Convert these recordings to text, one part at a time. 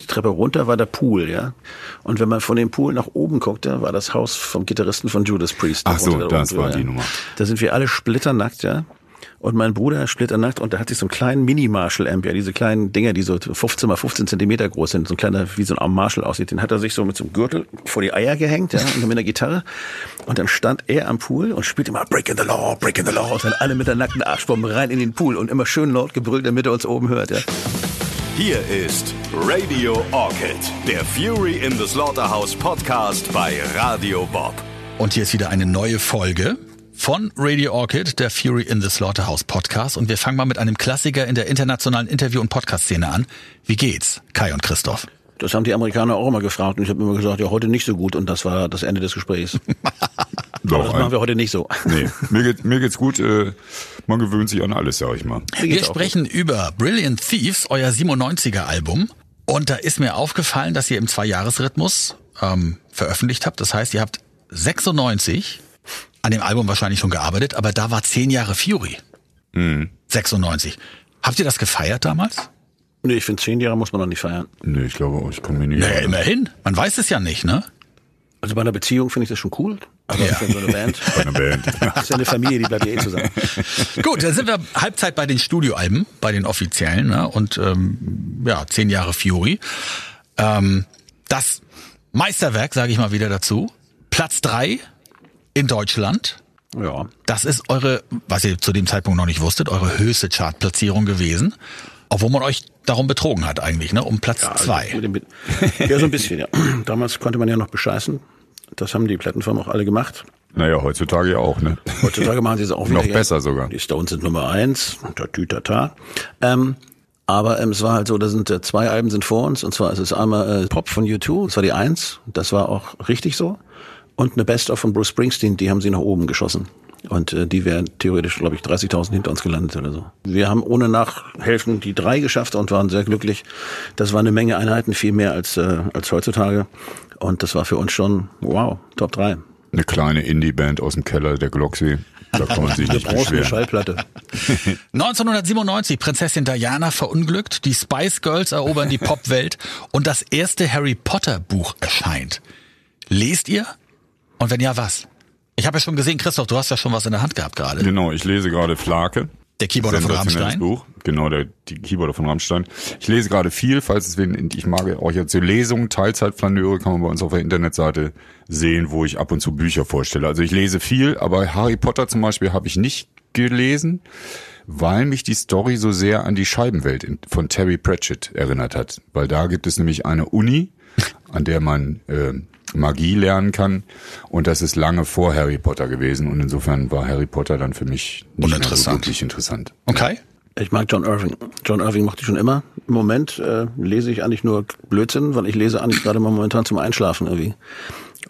Die Treppe runter war der Pool, ja. Und wenn man von dem Pool nach oben guckte, war das Haus vom Gitarristen von Judas Priest. Ach so, Darunter, das war die Nummer. Da sind wir alle splitternackt, ja. Und mein Bruder splitternackt und der hat sich so einen kleinen Mini-Marshall-Amp, ja, diese kleinen Dinger, die so 15 mal 15 Zentimeter groß sind, so ein kleiner, wie so ein Arm Marshall aussieht, den hat er sich so mit so einem Gürtel vor die Eier gehängt, ja, und mit einer Gitarre. Und dann stand er am Pool und spielte immer Break in the Law, Break in the Law, und dann alle mit der nackten Arschbombe rein in den Pool und immer schön laut gebrüllt, damit er uns oben hört, ja. Hier ist Radio Orchid, der Fury in the Slaughterhouse Podcast bei Radio Bob. Und hier ist wieder eine neue Folge von Radio Orchid, der Fury in the Slaughterhouse Podcast. Und wir fangen mal mit einem Klassiker in der internationalen Interview- und Podcast-Szene an. Wie geht's, Kai und Christoph? Das haben die Amerikaner auch immer gefragt und ich habe immer gesagt, ja, heute nicht so gut und das war das Ende des Gesprächs. Aber das machen wir heute nicht so. Nee, mir, geht, mir geht's gut. Äh, man gewöhnt sich an alles, sag ich mal. Wir sprechen über Brilliant Thieves, euer 97er Album. Und da ist mir aufgefallen, dass ihr im Zwei-Jahres-Rhythmus ähm, veröffentlicht habt. Das heißt, ihr habt 96 an dem Album wahrscheinlich schon gearbeitet, aber da war zehn Jahre Fury. Mhm. 96. Habt ihr das gefeiert damals? Nee, ich finde, zehn Jahre muss man noch nicht feiern. Nee, ich glaube auch, ich kann mir nicht. Naja, immerhin. Man weiß es ja nicht, ne? Also bei einer Beziehung finde ich das schon cool. Aber Ja. für so eine Band, Bei einer Band. das ist ja eine Familie, die bleibt ja eh zusammen. Gut, dann sind wir Halbzeit bei den Studioalben, bei den offiziellen, ne? Und ähm, ja, zehn Jahre Fury. Ähm, das Meisterwerk, sage ich mal wieder dazu. Platz drei in Deutschland. Ja. Das ist eure, was ihr zu dem Zeitpunkt noch nicht wusstet, eure höchste Chartplatzierung gewesen. Obwohl man euch darum betrogen hat eigentlich, ne? Um Platz Ja, also zwei. mit dem- mit- Ja, so ein bisschen, ja. Damals konnte man ja noch bescheißen. Das haben die Plattenfirmen auch alle gemacht. Naja, heutzutage ja auch, ne? Heutzutage machen sie es auch wieder. Noch besser sogar. Die Stones sind Nummer eins. Tatütata. Ähm, aber ähm, es war halt so, da sind äh, zwei Alben sind vor uns. Und zwar ist es einmal äh, Pop von U2, das war die eins. Das war auch richtig so. Und eine Best-of von Bruce Springsteen, die haben sie nach oben geschossen. Und äh, die wären theoretisch, glaube ich, 30.000 hinter uns gelandet oder so. Wir haben ohne Nachhelfen die drei geschafft und waren sehr glücklich. Das war eine Menge Einheiten, viel mehr als, äh, als heutzutage. Und das war für uns schon, wow, Top 3. Eine kleine Indie-Band aus dem Keller der Glocksee. Da kann man sich nicht beschweren. Schallplatte. 1997, Prinzessin Diana verunglückt, die Spice Girls erobern die Popwelt und das erste Harry Potter Buch erscheint. Lest ihr? Und wenn ja, was? Ich habe ja schon gesehen, Christoph, du hast ja schon was in der Hand gehabt gerade. Genau, ich lese gerade Flake. Der Keyboarder von Rammstein. Buch. Genau, der die Keyboarder von Rammstein. Ich lese gerade viel, falls es wen, ich mag auch jetzt so Lesungen, Teilzeitflaneure kann man bei uns auf der Internetseite sehen, wo ich ab und zu Bücher vorstelle. Also ich lese viel, aber Harry Potter zum Beispiel habe ich nicht gelesen, weil mich die Story so sehr an die Scheibenwelt von Terry Pratchett erinnert hat. Weil da gibt es nämlich eine Uni, an der man äh, Magie lernen kann. Und das ist lange vor Harry Potter gewesen. Und insofern war Harry Potter dann für mich nicht mehr so Uninteressant. wirklich interessant. Okay. Ich mag John Irving. John Irving mochte ich schon immer. Im Moment äh, lese ich eigentlich nur Blödsinn, weil ich lese eigentlich gerade mal momentan zum Einschlafen irgendwie.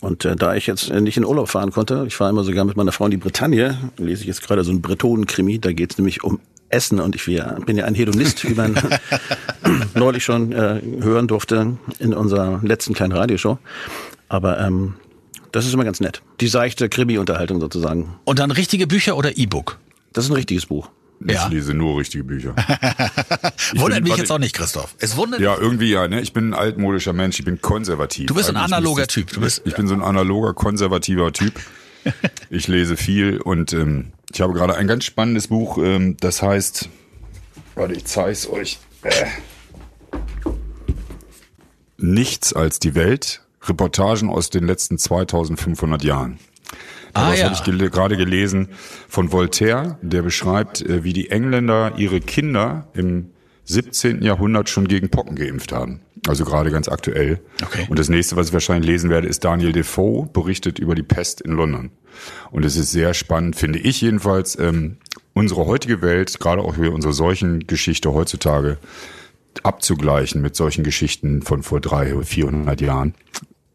Und äh, da ich jetzt äh, nicht in Urlaub fahren konnte, ich fahre immer sogar mit meiner Frau in die Bretagne, lese ich jetzt gerade so einen Bretonen-Krimi, da geht's nämlich um Essen und ich bin ja- bin ja ein Hedonist, wie man neulich schon äh, hören durfte in unserer letzten kleinen Radioshow. Aber ähm, das ist immer ganz nett. Die seichte Krimi-Unterhaltung sozusagen. Und dann richtige Bücher oder E-Book? Das ist ein richtiges Buch. Ich Ja. lese nur richtige Bücher. Wundert bin- mich jetzt auch nicht, Christoph. Es wundert Ja, irgendwie ja, ne? Ich bin ein altmodischer Mensch, ich bin konservativ. Du bist ein Eigentlich analoger müsste ich- Typ. Du bist- ich bin so ein analoger, konservativer Typ. Ich lese viel und ähm, ich habe gerade ein ganz spannendes Buch, ähm, das heißt, warte, ich zeig's euch. Äh. Nichts als die Welt. Reportagen aus den letzten 2500 Jahren. Ah, das ja. habe ich gele gerade gelesen von Voltaire, der beschreibt, äh, wie die Engländer ihre Kinder im 17. Jahrhundert schon gegen Pocken geimpft haben. Also gerade ganz aktuell. Okay. Und das nächste, was ich wahrscheinlich lesen werde, ist Daniel Defoe berichtet über die Pest in London. Und es ist sehr spannend, finde ich jedenfalls, ähm, unsere heutige Welt, gerade auch hier unsere Seuchengeschichte heutzutage, abzugleichen mit solchen Geschichten von vor 300, 400 Jahren.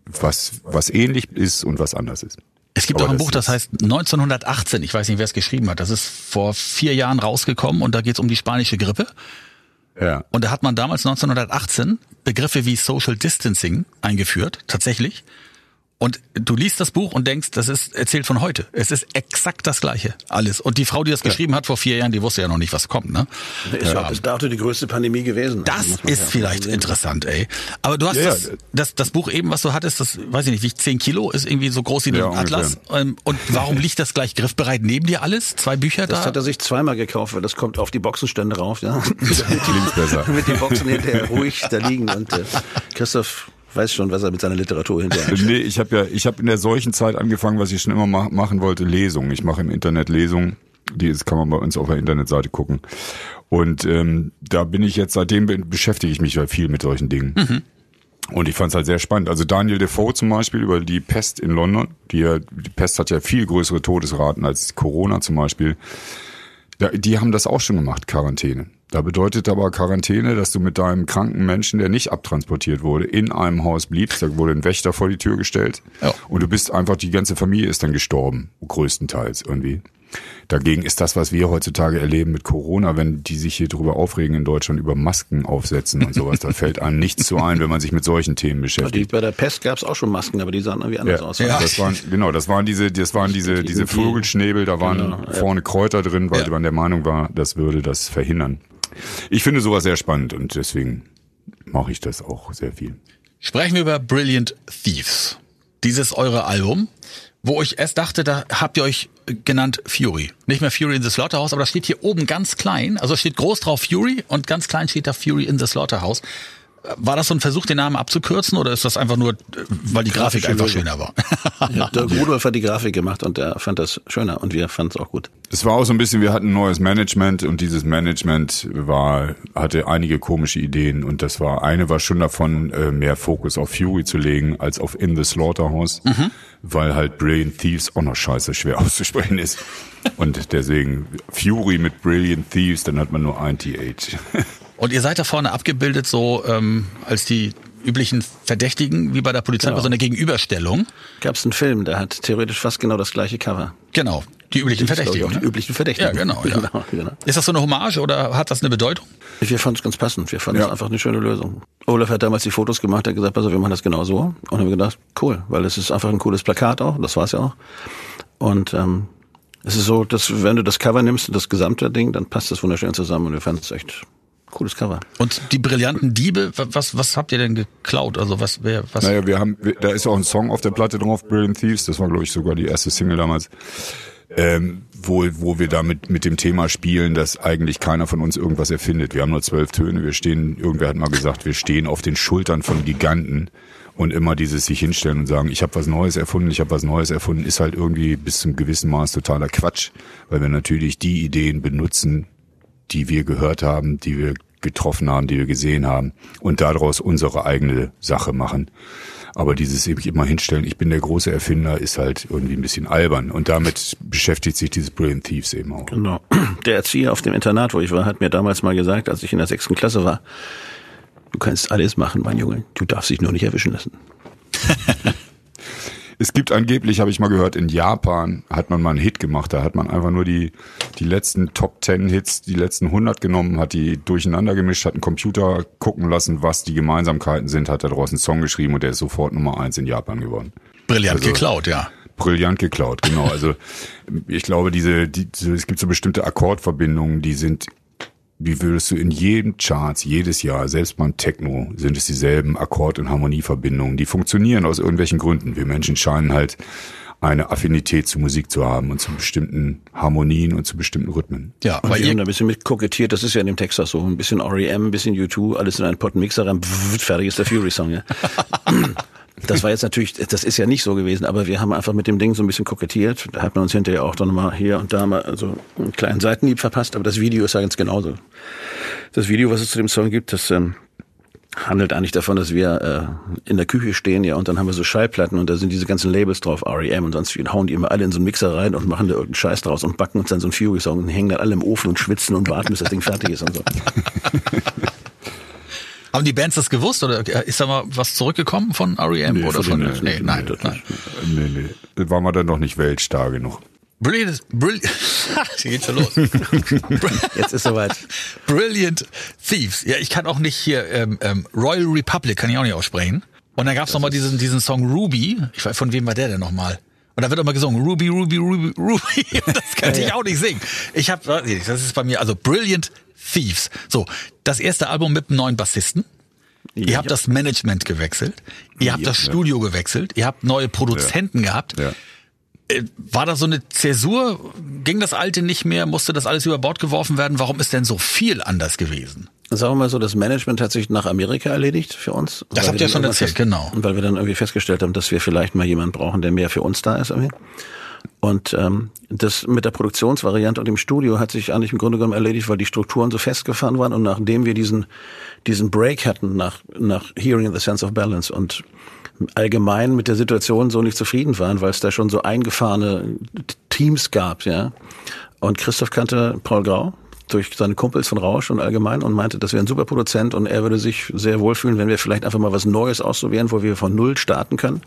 Was, was ähnlich ist und was anders ist. Es gibt Aber auch ein das Buch, das heißt 1918. Ich weiß nicht, wer es geschrieben hat. Das ist vor vier Jahren rausgekommen und da geht es um die spanische Grippe. Ja. Und da hat man damals 1918 Begriffe wie Social Distancing eingeführt, tatsächlich. Und du liest das Buch und denkst, das ist erzählt von heute. Es ist exakt das Gleiche. Alles. Und die Frau, die das geschrieben hat vor vier Jahren, die wusste ja noch nicht, was kommt, ne? Ist auch bis dato die größte Pandemie gewesen. Das Also muss man ist ja vielleicht interessant, ey. Aber du hast Ja, das, ja. das, das Buch eben, was du hattest, das, weiß ich nicht, wiegt 10 Kilo, ist irgendwie so groß wie ein Ja, Atlas. Ähm, Und warum liegt das gleich griffbereit neben dir alles? Zwei Bücher Das da? hat er sich zweimal gekauft, weil das kommt auf die Boxenstände rauf, ja. Klingt besser. mit den Boxen hinterher ruhig da liegen und äh, Christoph weiß schon, was er mit seiner Literatur hinterher Nee, ich habe ja, ich habe in der solchen Zeit angefangen, was ich schon immer ma machen wollte, Lesungen. Ich mache im Internet Lesungen. Die ist, kann man bei uns auf der Internetseite gucken. Und ähm, da bin ich jetzt, seitdem be- beschäftige ich mich halt viel mit solchen Dingen. Und ich fand es halt sehr spannend. Also Daniel Defoe zum Beispiel über die Pest in London. Die, ja- die Pest hat ja viel größere Todesraten als Corona zum Beispiel. Da, die haben das auch schon gemacht, Quarantäne. Da bedeutet aber Quarantäne, dass du mit deinem kranken Menschen, der nicht abtransportiert wurde, in einem Haus bliebst. Da wurde ein Wächter vor die Tür gestellt. Ja. Und du bist einfach, die ganze Familie ist dann gestorben, größtenteils irgendwie. Dagegen ist das, was wir heutzutage erleben mit Corona, wenn die sich hier drüber aufregen in Deutschland über Masken aufsetzen und sowas, da fällt einem nichts zu ein, wenn man sich mit solchen Themen Die, beschäftigt. bei der Pest gab es auch schon Masken, aber die sahen irgendwie anders aus. Ja. Das waren, genau, das waren diese, das waren diese, diese die- Vogelschnäbel, da waren Genau, ja. vorne Kräuter drin, weil Ja. man der Meinung war, das würde das verhindern. Ich finde sowas sehr spannend und deswegen mache ich das auch sehr viel. Sprechen wir über Brilliant Thieves. Dieses eure Album, wo ich erst dachte, da habt ihr euch genannt Fury. Nicht mehr Fury in the Slaughterhouse, aber das steht hier oben ganz klein. Also steht groß drauf Fury und ganz klein steht da Fury in the Slaughterhouse. War das so ein Versuch, den Namen abzukürzen oder ist das einfach nur, weil die Grafik einfach schöner war? Ja, Dirk Rudolph hat die Grafik gemacht und er fand das schöner und wir fanden es auch gut. Es war auch so ein bisschen, wir hatten ein neues Management und dieses Management war, hatte einige komische Ideen und das war, eine war schon davon, äh, mehr Fokus auf Fury zu legen als auf In the Slaughterhouse, weil halt Brilliant Thieves auch noch scheiße schwer auszusprechen ist. Und deswegen Fury mit Brilliant Thieves, dann hat man nur ein TH. Und ihr seid da vorne abgebildet so ähm, als die üblichen Verdächtigen, wie bei der Polizei, Genau. bei so einer Gegenüberstellung. Gab es einen Film, der hat theoretisch fast genau das gleiche Cover. Genau, die üblichen ich, Verdächtigen. auch Ne? Die üblichen Verdächtigen. Ja, genau, ja. genau, genau. Ist das so eine Hommage oder hat das eine Bedeutung? Wir fanden es ganz passend. Wir fanden es Ja. einfach eine schöne Lösung. Olaf hat damals die Fotos gemacht, hat gesagt, also wir machen das genau so. Und haben gedacht, cool, weil es ist einfach ein cooles Plakat auch. Das war's ja auch. Und ähm, es ist so, dass wenn du das Cover nimmst, das gesamte Ding, dann passt das wunderschön zusammen. Und wir fanden es echt cooles Cover. Und die brillanten Diebe, wa- was, was habt ihr denn geklaut? Also was, wer, was? Naja, wir haben, wir- da ist auch ein Song auf der Platte drauf, Brilliant Thieves, das war glaube ich sogar die erste Single damals, ähm, wo, wo wir damit mit dem Thema spielen, dass eigentlich keiner von uns irgendwas erfindet. Wir haben nur zwölf Töne, wir stehen, irgendwer hat mal gesagt, wir stehen auf den Schultern von Giganten und immer dieses sich hinstellen und sagen, ich habe was Neues erfunden, ich habe was Neues erfunden, ist halt irgendwie bis zum gewissen Maß totaler Quatsch, weil wir natürlich die Ideen benutzen, die wir gehört haben, die wir getroffen haben, die wir gesehen haben und daraus unsere eigene Sache machen. Aber dieses eben immer hinstellen, ich bin der große Erfinder, ist halt irgendwie ein bisschen albern. Und damit beschäftigt sich dieses Brilliant Thieves eben auch. Genau. Der Erzieher auf dem Internat, wo ich war, hat mir damals mal gesagt, als ich in der sechsten Klasse war, du kannst alles machen, mein Junge. Du darfst dich nur nicht erwischen lassen. Es gibt angeblich, habe ich mal gehört, in Japan hat man mal einen Hit gemacht. Da hat man einfach nur die, die letzten Top 10 Hits, die letzten 100 genommen, hat die durcheinander gemischt, hat einen Computer gucken lassen, was die Gemeinsamkeiten sind, hat da draußen einen Song geschrieben und der ist sofort Nummer eins in Japan geworden. Brillant also- geklaut, ja. Brillant geklaut, genau. Also ich glaube, diese, die, es gibt so bestimmte Akkordverbindungen, die sind, die würdest du in jedem Charts jedes Jahr, selbst beim Techno, sind es dieselben Akkord- und Harmonieverbindungen. Die funktionieren aus irgendwelchen Gründen. Wir Menschen scheinen halt eine Affinität zu Musik zu haben und zu bestimmten Harmonien und zu bestimmten Rhythmen. Ja, Und weil wir haben da ein bisschen mit kokettiert, das ist ja in dem Text auch so. Ein bisschen REM, ein bisschen U2, alles in einen Pot Mixer rein, pff, fertig ist der Fury-Song, ja. Das war jetzt natürlich, das ist ja nicht so gewesen, aber wir haben einfach mit dem Ding so ein bisschen kokettiert. Da hat man uns hinterher auch dann mal hier und da mal so einen kleinen Seitenhieb verpasst, aber das Video ist ja ganz genauso. Das Video, was es zu dem Song gibt, das ähm, handelt eigentlich davon, dass wir äh, in der Küche stehen, ja, und dann haben wir so Schallplatten und da sind diese ganzen Labels drauf, REM und sonst wie, und hauen die immer alle in so einen Mixer rein und machen da irgendeinen Scheiß draus und backen uns dann so einen Fury-Song und hängen dann alle im Ofen und schwitzen und warten, bis das Ding fertig ist und so. haben die Bands das gewusst oder ist da mal was zurückgekommen von REM Nee, oder von nee, nein, Nee, nein. Nee, nee. Waren wir dann noch nicht weltstar genug. Brilliant, brilliant, hier geht's schon los. Jetzt ist soweit. Brilliant Thieves. Ja, ich kann auch nicht hier, ähm, ähm, Royal Republic kann ich auch nicht aussprechen. Und dann gab's noch mal diesen, diesen Song Ruby. Ich weiß, von wem war der denn nochmal? Und da wird immer gesungen, Ruby, Ruby, Ruby, Ruby. Das könnte ich auch nicht singen. Ich habe, das ist bei mir, also Brilliant Thieves. So, das erste Album mit einem neuen Bassisten. Ihr habt das Management gewechselt. Ihr habt das Studio gewechselt. Ihr habt neue Produzenten gehabt. Ja. Äh, War da so eine Zäsur? Ging das alte nicht mehr? Musste das alles über Bord geworfen werden? Warum ist denn so viel anders gewesen? Sagen wir mal so, das Management hat sich nach Amerika erledigt für uns. Das habt ihr schon erzählt, genau. Und weil wir dann irgendwie festgestellt haben, dass wir vielleicht mal jemanden brauchen, der mehr für uns da ist. Irgendwie. Und ähm, das mit der Produktionsvariante und dem Studio hat sich eigentlich im Grunde genommen erledigt, weil die Strukturen so festgefahren waren und nachdem wir diesen diesen Break hatten nach nach Hearing the Sense of Balance und allgemein mit der Situation so nicht zufrieden waren, weil es da schon so eingefahrene Teams gab, ja. Und Christoph kannte Paul Grau durch seine Kumpels von Rausch und allgemein und meinte, das wäre ein super Produzent und er würde sich sehr wohlfühlen, wenn wir vielleicht einfach mal was Neues ausprobieren, wo wir von Null starten können.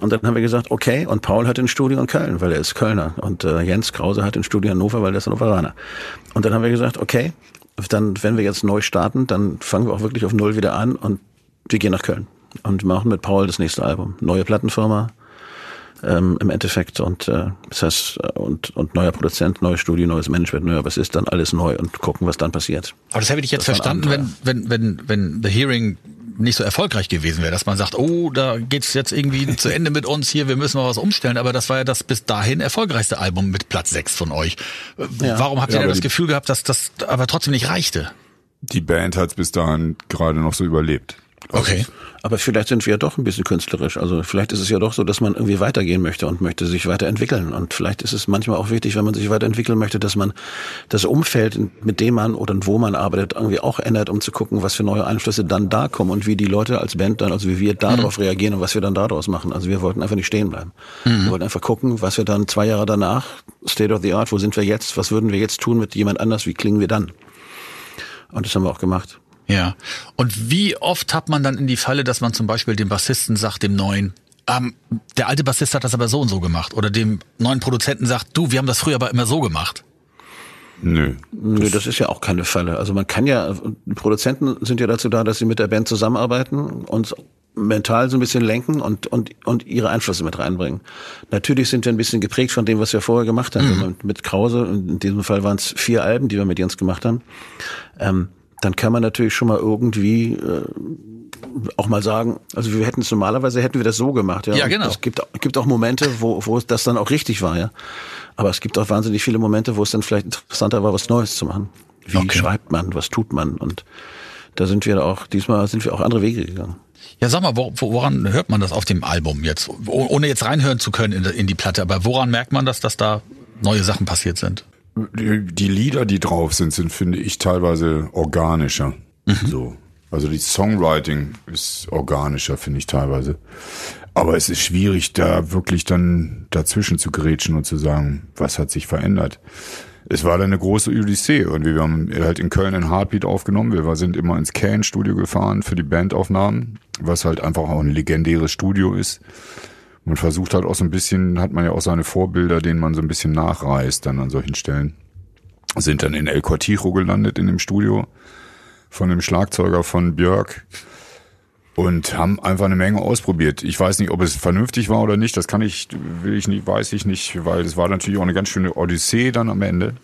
Und dann haben wir gesagt, okay, und Paul hat ein Studio in Köln, weil er ist Kölner und äh, Jens Krause hat ein Studio in Hannover, weil er ist Hannoveraner. Und dann haben wir gesagt, okay, dann, wenn wir jetzt neu starten, dann fangen wir auch wirklich auf Null wieder an und wir gehen nach Köln und machen mit Paul das nächste Album. Neue Plattenfirma, ähm, im Endeffekt und äh, das heißt äh, und und neuer Produzent, neues Studio, neues Management, neuer was ist dann alles neu und gucken, was dann passiert. Aber das hätte ich jetzt Das verstanden, wenn, wenn, wenn, wenn The Hearing nicht so erfolgreich gewesen wäre, dass man sagt, oh, da geht's jetzt irgendwie zu Ende mit uns hier, wir müssen mal was umstellen. Aber das war ja das bis dahin erfolgreichste Album mit Platz 6 von euch. Äh, Ja. Warum habt ihr Ja, denn das die- Gefühl gehabt, dass das aber trotzdem nicht reichte? Die Band hat bis dahin gerade noch so überlebt. Okay. Aber vielleicht sind wir ja doch ein bisschen künstlerisch. Also vielleicht ist es ja doch so, dass man irgendwie weitergehen möchte und möchte sich weiterentwickeln. Und vielleicht ist es manchmal auch wichtig, wenn man sich weiterentwickeln möchte, dass man das Umfeld, mit dem man oder wo man arbeitet, irgendwie auch ändert, um zu gucken, was für neue Einflüsse dann da kommen und wie die Leute als Band dann, also wie wir darauf reagieren und was wir dann daraus machen. Also wir wollten einfach nicht stehen bleiben. Wir wollten einfach gucken, was wir dann zwei Jahre danach, State of the Art, wo sind wir jetzt, was würden wir jetzt tun mit jemand anders, wie klingen wir dann? Und das haben wir auch gemacht. Ja. Und wie oft hat man dann in die Falle, dass man zum Beispiel dem Bassisten sagt, dem neuen, ähm, der alte Bassist hat das aber so und so gemacht. Oder dem neuen Produzenten sagt, du, wir haben das früher aber immer so gemacht. Nö. Nö, das ist ja auch keine Falle. Also man kann ja, Produzenten sind ja dazu da, dass sie mit der Band zusammenarbeiten und mental so ein bisschen lenken und, und, und ihre Einflüsse mit reinbringen. Natürlich sind wir ein bisschen geprägt von dem, was wir vorher gemacht haben. Wenn man Mit Krause, in diesem Fall waren es vier Alben, die wir mit Jens gemacht haben. Ähm, dann kann man natürlich schon mal irgendwie äh, auch mal sagen, also wir hätten es normalerweise hätten wir das so gemacht, ja. Ja, Und genau. Es gibt, gibt auch Momente, wo, wo das dann auch richtig war, ja. Aber es gibt auch wahnsinnig viele Momente, wo es dann vielleicht interessanter war, was Neues zu machen. Wie Okay. schreibt man, was tut man? Und da sind wir auch, diesmal sind wir auch andere Wege gegangen. Ja, sag mal, wo, wo- woran hört man das auf dem Album jetzt? Oh- Ohne jetzt reinhören zu können in, in die Platte, aber woran merkt man das, dass da neue Sachen passiert sind? Die, die Lieder, die drauf sind, sind, finde ich, teilweise organischer. So. Also die Songwriting ist organischer, finde ich teilweise. Aber es ist schwierig, da wirklich dann dazwischen zu grätschen und zu sagen, was hat sich verändert. Es war dann eine große Odyssee und wir haben halt in Köln ein Heartbeat aufgenommen. Wir sind immer ins Can-Studio gefahren für die Bandaufnahmen, was halt einfach auch ein legendäres Studio ist. Man versucht halt auch so ein bisschen, hat man ja auch seine Vorbilder, denen man so ein bisschen nachreist dann an solchen Stellen. Sind dann in El Cortijo gelandet in dem Studio von dem Schlagzeuger von Björk und haben einfach eine Menge ausprobiert. Ich weiß nicht, ob es vernünftig war oder nicht, das kann ich, will ich nicht, weiß ich nicht, weil es war natürlich auch eine ganz schöne Odyssee dann am Ende.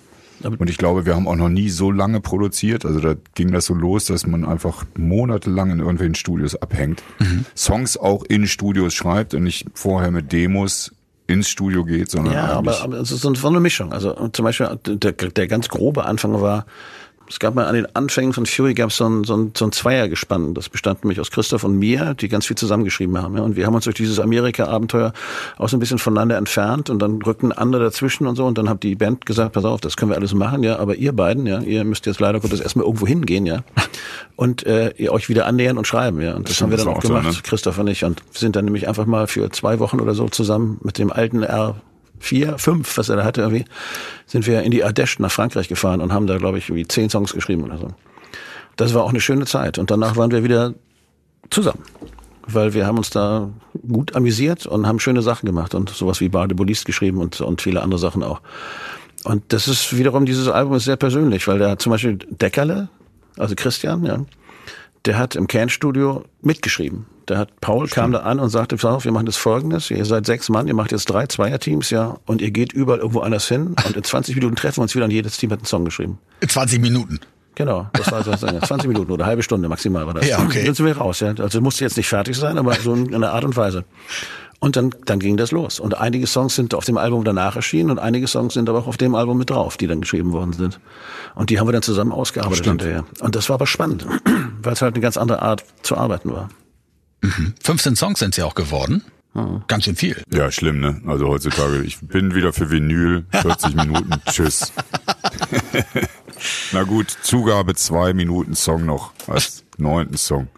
Und ich glaube, wir haben auch noch nie so lange produziert. Also da ging das so los, dass man einfach monatelang in irgendwelchen Studios abhängt. Songs auch in Studios schreibt und nicht vorher mit Demos ins Studio geht, sondern Ja, aber, aber es ist so eine Mischung. Also zum Beispiel der, der ganz grobe Anfang war, es gab mal an den Anfängen von Fury gab es so ein, so ein, so ein Zweiergespann. Das bestand nämlich aus Christoph und mir, die ganz viel zusammengeschrieben haben. Ja. Und wir haben uns durch dieses Amerika-Abenteuer auch so ein bisschen voneinander entfernt und dann rückten andere dazwischen und so. Und dann hat die Band gesagt, pass auf, das können wir alles machen, ja, aber ihr beiden, ja, ihr müsst jetzt leider Gottes erstmal irgendwo hingehen, ja. Und äh, ihr euch wieder annähern und schreiben, ja. Und das haben wir das dann auch auch so, gemacht, ne? Christoph und ich. Und sind dann nämlich einfach mal für zwei Wochen oder so zusammen mit dem alten R vier, fünf, was er da hatte irgendwie, sind wir in die Ardèche nach Frankreich gefahren und haben da, glaube ich, irgendwie zehn Songs geschrieben oder so. Das war auch eine schöne Zeit. Und danach waren wir wieder zusammen. Weil wir haben uns da gut amüsiert und haben schöne Sachen gemacht und sowas wie Bade Bolist geschrieben und, und viele andere Sachen auch. Und das ist wiederum, dieses Album ist sehr persönlich, weil da zum Beispiel Deckerle, also Christian, ja, der hat im Can-Studio mitgeschrieben. Der hat, Paul kam da an und sagte, pass auf, wir machen das folgendes, ihr seid sechs Mann, ihr macht jetzt drei Zweierteams, ja, und ihr geht überall irgendwo anders hin und in 20 Minuten treffen wir uns wieder und jedes Team hat einen Song geschrieben. In 20 Minuten. Genau, das war so 20 Minuten oder eine halbe Stunde maximal war das. Ja, okay. Dann sind wir raus, ja. Also musste jetzt nicht fertig sein, aber so in einer Art und Weise. Und dann, dann ging das los. Und einige Songs sind auf dem Album danach erschienen und einige Songs sind aber auch auf dem Album mit drauf, die dann geschrieben worden sind. Und die haben wir dann zusammen ausgearbeitet Stimmt. hinterher. Und das war aber spannend, weil es halt eine ganz andere Art zu arbeiten war. 15 Songs sind ja auch geworden. Ganz schön viel. Ja, schlimm, ne? Also heutzutage, ich bin wieder für Vinyl, 40 Minuten, tschüss. Na gut, Zugabe zwei Minuten Song noch als neunten Song.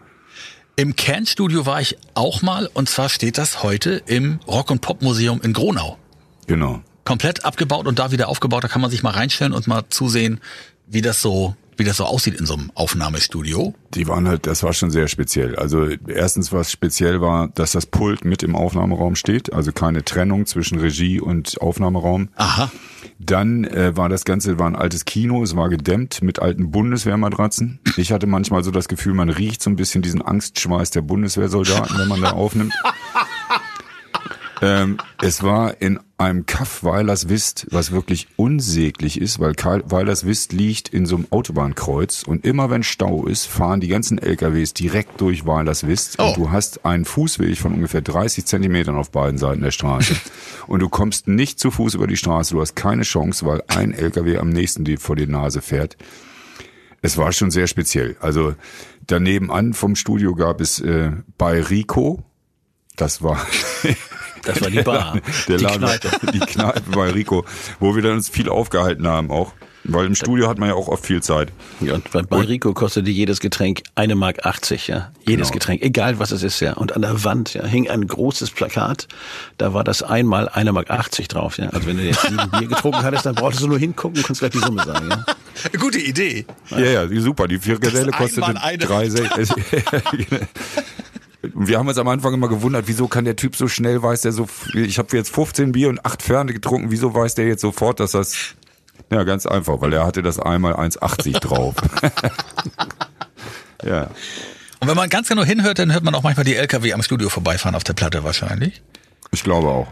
Im Can-Studio war ich auch mal und zwar steht das heute im Rock- und Pop-Museum in Gronau. Genau. Komplett abgebaut und da wieder aufgebaut. Da kann man sich mal reinstellen und mal zusehen, wie das so, wie das so aussieht in so einem Aufnahmestudio. Die waren halt, das war schon sehr speziell. Also erstens, was speziell war, dass das Pult mit im Aufnahmeraum steht, also keine Trennung zwischen Regie und Aufnahmeraum. Aha. Dann äh, war das Ganze war ein altes Kino, es war gedämmt mit alten Bundeswehrmatratzen. Ich hatte manchmal so das Gefühl, man riecht so ein bisschen diesen Angstschweiß der Bundeswehrsoldaten, wenn man da aufnimmt. Ähm, es war in einem Kaff Weilerswist, was wirklich unsäglich ist, weil Weilerswist liegt in so einem Autobahnkreuz und immer wenn Stau ist, fahren die ganzen LKWs direkt durch Weilerswist Oh. und du hast einen Fußweg von ungefähr 30 Zentimetern auf beiden Seiten der Straße und du kommst nicht zu Fuß über die Straße, du hast keine Chance, weil ein LKW am nächsten dir vor die Nase fährt. Es war schon sehr speziell. Also daneben an vom Studio gab es äh, bei Rico, das war Das war die Bar. Der, der die Laden, Kneipe. Die Kneipe bei Rico, wo wir dann uns viel aufgehalten haben auch. Weil im Studio hat man ja auch oft viel Zeit. Ja, und bei, Rico kostete jedes Getränk eine Mark 80, ja. Jedes genau. Getränk, egal was es ist, ja. Und an der Wand ja, hing ein großes Plakat, da war das einmal eine Mark 80 drauf, ja. Also wenn du jetzt sieben Bier getrunken hattest, dann brauchst du nur hingucken und kannst gleich die Summe sagen, ja. Gute Idee. Ja, ja, super. Die vier Geselle kostete 3,60. wir haben uns am Anfang immer gewundert, wieso kann der Typ so schnell weiß der so, ich habe jetzt 15 Bier und 8 Ferne getrunken, wieso weiß der jetzt sofort, dass das, ja ganz einfach, weil er hatte das einmal 1,80 drauf. ja. Und wenn man ganz genau hinhört, dann hört man auch manchmal die LKW am Studio vorbeifahren auf der Platte wahrscheinlich. Ich glaube auch.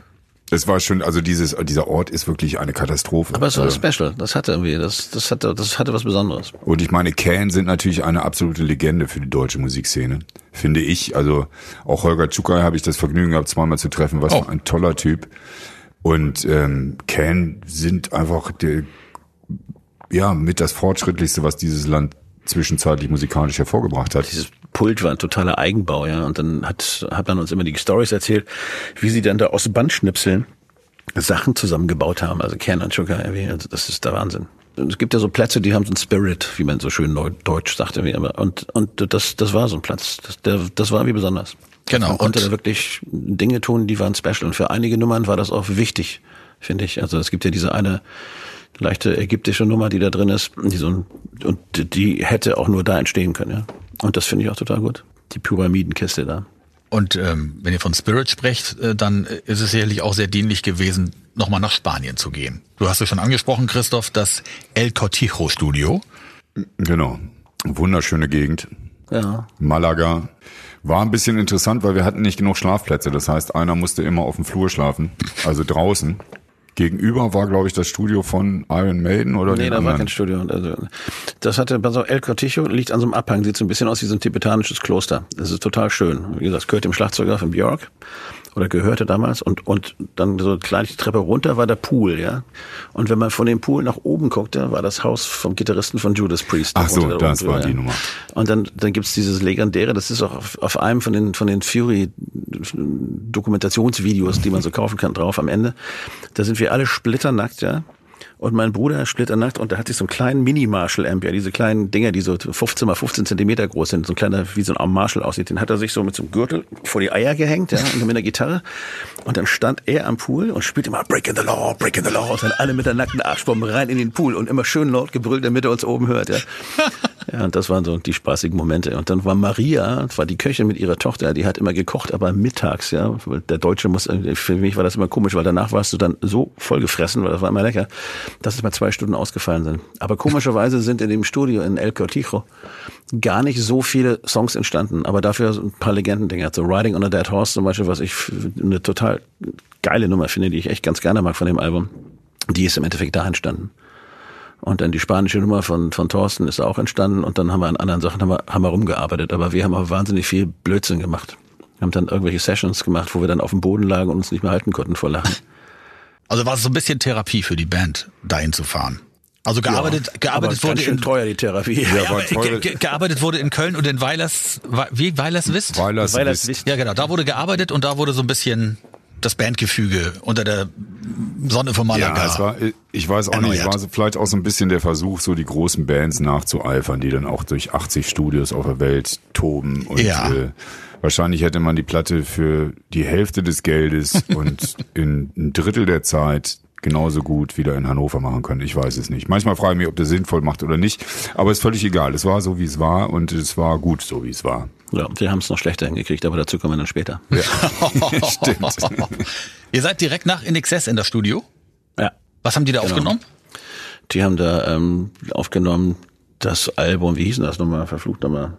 Es war schon, also dieses, dieser Ort ist wirklich eine Katastrophe. Aber es war Also- special. Das hatte irgendwie, das, das hatte, das hatte was Besonderes. Und ich meine, Can sind natürlich eine absolute Legende für die deutsche Musikszene, finde ich. Also auch Holger Czukay habe ich das Vergnügen gehabt, zweimal zu treffen. Was Oh. für ein toller Typ. Und ähm, Can sind einfach der, ja mit das fortschrittlichste, was dieses Land zwischenzeitlich musikalisch hervorgebracht hat. Dieses Pult war ein totaler Eigenbau, ja. Und dann hat, hat man uns immer die Stories erzählt, wie sie dann da aus Bandschnipseln Sachen zusammengebaut haben. Also Kern und Sugar, irgendwie. also das ist der Wahnsinn. Und es gibt ja so Plätze, die haben so einen Spirit, wie man so schön deutsch sagt. Irgendwie. Und, und das, das war so ein Platz. Das, der, das war wie besonders. Genau, Man konnte und- da wirklich Dinge tun, die waren special. Und für einige Nummern war das auch wichtig, finde ich. Also es gibt ja diese eine leichte ägyptische Nummer, die da drin ist, die so ein, und die hätte auch nur da entstehen können, ja. Und das finde ich auch total gut. Die Pyramidenkiste da. Und ähm, wenn ihr von Spirit sprecht, äh, dann ist es sicherlich auch sehr dienlich gewesen, nochmal nach Spanien zu gehen. Du hast es schon angesprochen, Christoph, das El Cortijo Studio. Genau. Wunderschöne Gegend. Ja. Malaga. War ein bisschen interessant, weil wir hatten nicht genug Schlafplätze. Das heißt, einer musste immer auf dem Flur schlafen, also draußen. Gegenüber war, glaube ich, das Studio von Iron Maiden oder Nee, da war anderen. kein Studio. Also, das hatte, also El Cortijo liegt an so einem Abhang, sieht so ein bisschen aus wie so ein tibetanisches Kloster. Das ist total schön. Wie gesagt, es gehört dem Schlagzeuger von Björk. Oder gehörte damals. Und, und dann so gleich die Treppe runter war der Pool, ja. Und wenn man von dem Pool nach oben guckte, war das Haus vom Gitarristen von Judas Priest. Ach so, der das war Ohren, die ja. Nummer. Und dann, dann gibt's dieses legendäre, das ist auch auf, auf einem von den, von den Fury-Dokumentationsvideos, die man so kaufen kann, drauf am Ende. Da sind wir alle splitternackt, ja. Und mein Bruder splitternackt und der hat sich so einen kleinen Mini-Marshall-Amp, ja, diese kleinen Dinger, die so 15 mal 15 Zentimeter groß sind, so ein kleiner, wie so ein Arm Marshall aussieht, den hat er sich so mit so einem Gürtel vor die Eier gehängt, ja, mit der Gitarre. Und dann stand er am Pool und spielte immer Breaking the Law, Breaking the Law, und dann alle mit der nackten Arschbombe rein in den Pool und immer schön laut gebrüllt, damit er uns oben hört, ja. Ja, und das waren so die spaßigen Momente. Und dann war Maria, war die Köchin mit ihrer Tochter, die hat immer gekocht, aber mittags, ja. Der Deutsche muss, für mich war das immer komisch, weil danach warst du dann so vollgefressen, weil das war immer lecker. Dass es mal zwei Stunden ausgefallen sind. Aber komischerweise sind in dem Studio in El Cortijo gar nicht so viele Songs entstanden, aber dafür ein paar Legendendinger. So Riding on a Dead Horse zum Beispiel, was ich eine total geile Nummer finde, die ich echt ganz gerne mag von dem Album. Die ist im Endeffekt da entstanden. Und dann die spanische Nummer von, von Thorsten ist auch entstanden und dann haben wir an anderen Sachen haben wir, haben wir rumgearbeitet. Aber wir haben auch wahnsinnig viel Blödsinn gemacht. Wir haben dann irgendwelche Sessions gemacht, wo wir dann auf dem Boden lagen und uns nicht mehr halten konnten vor Lachen. Also war es so ein bisschen Therapie für die Band, dahin zu fahren. Also gearbeitet, ja, gearbeitet wurde in, teuer die Therapie. Ja, ja, ge ge gearbeitet wurde in Köln und in Weilers, wie Weilers Wist? Weilers, Weilers Wist. Ja, genau. Da wurde gearbeitet und da wurde so ein bisschen das Bandgefüge unter der Sonne von Malaga. Ja, es war, ich weiß auch erneuert. nicht, es war so vielleicht auch so ein bisschen der Versuch, so die großen Bands nachzueifern, die dann auch durch 80 Studios auf der Welt toben und ja. äh, wahrscheinlich hätte man die Platte für die Hälfte des Geldes und in ein Drittel der Zeit genauso gut wieder in Hannover machen können. Ich weiß es nicht. Manchmal frage ich mich, ob das sinnvoll macht oder nicht. Aber ist völlig egal. Es war so, wie es war und es war gut so, wie es war. Ja, wir haben es noch schlechter hingekriegt, aber dazu kommen wir dann später. Ja, stimmt. Ihr seid direkt nach InXS in das Studio? Ja. Was haben die da Genau. aufgenommen? Die haben da ähm, aufgenommen das Album, wie hieß denn das nochmal? Verflucht nochmal.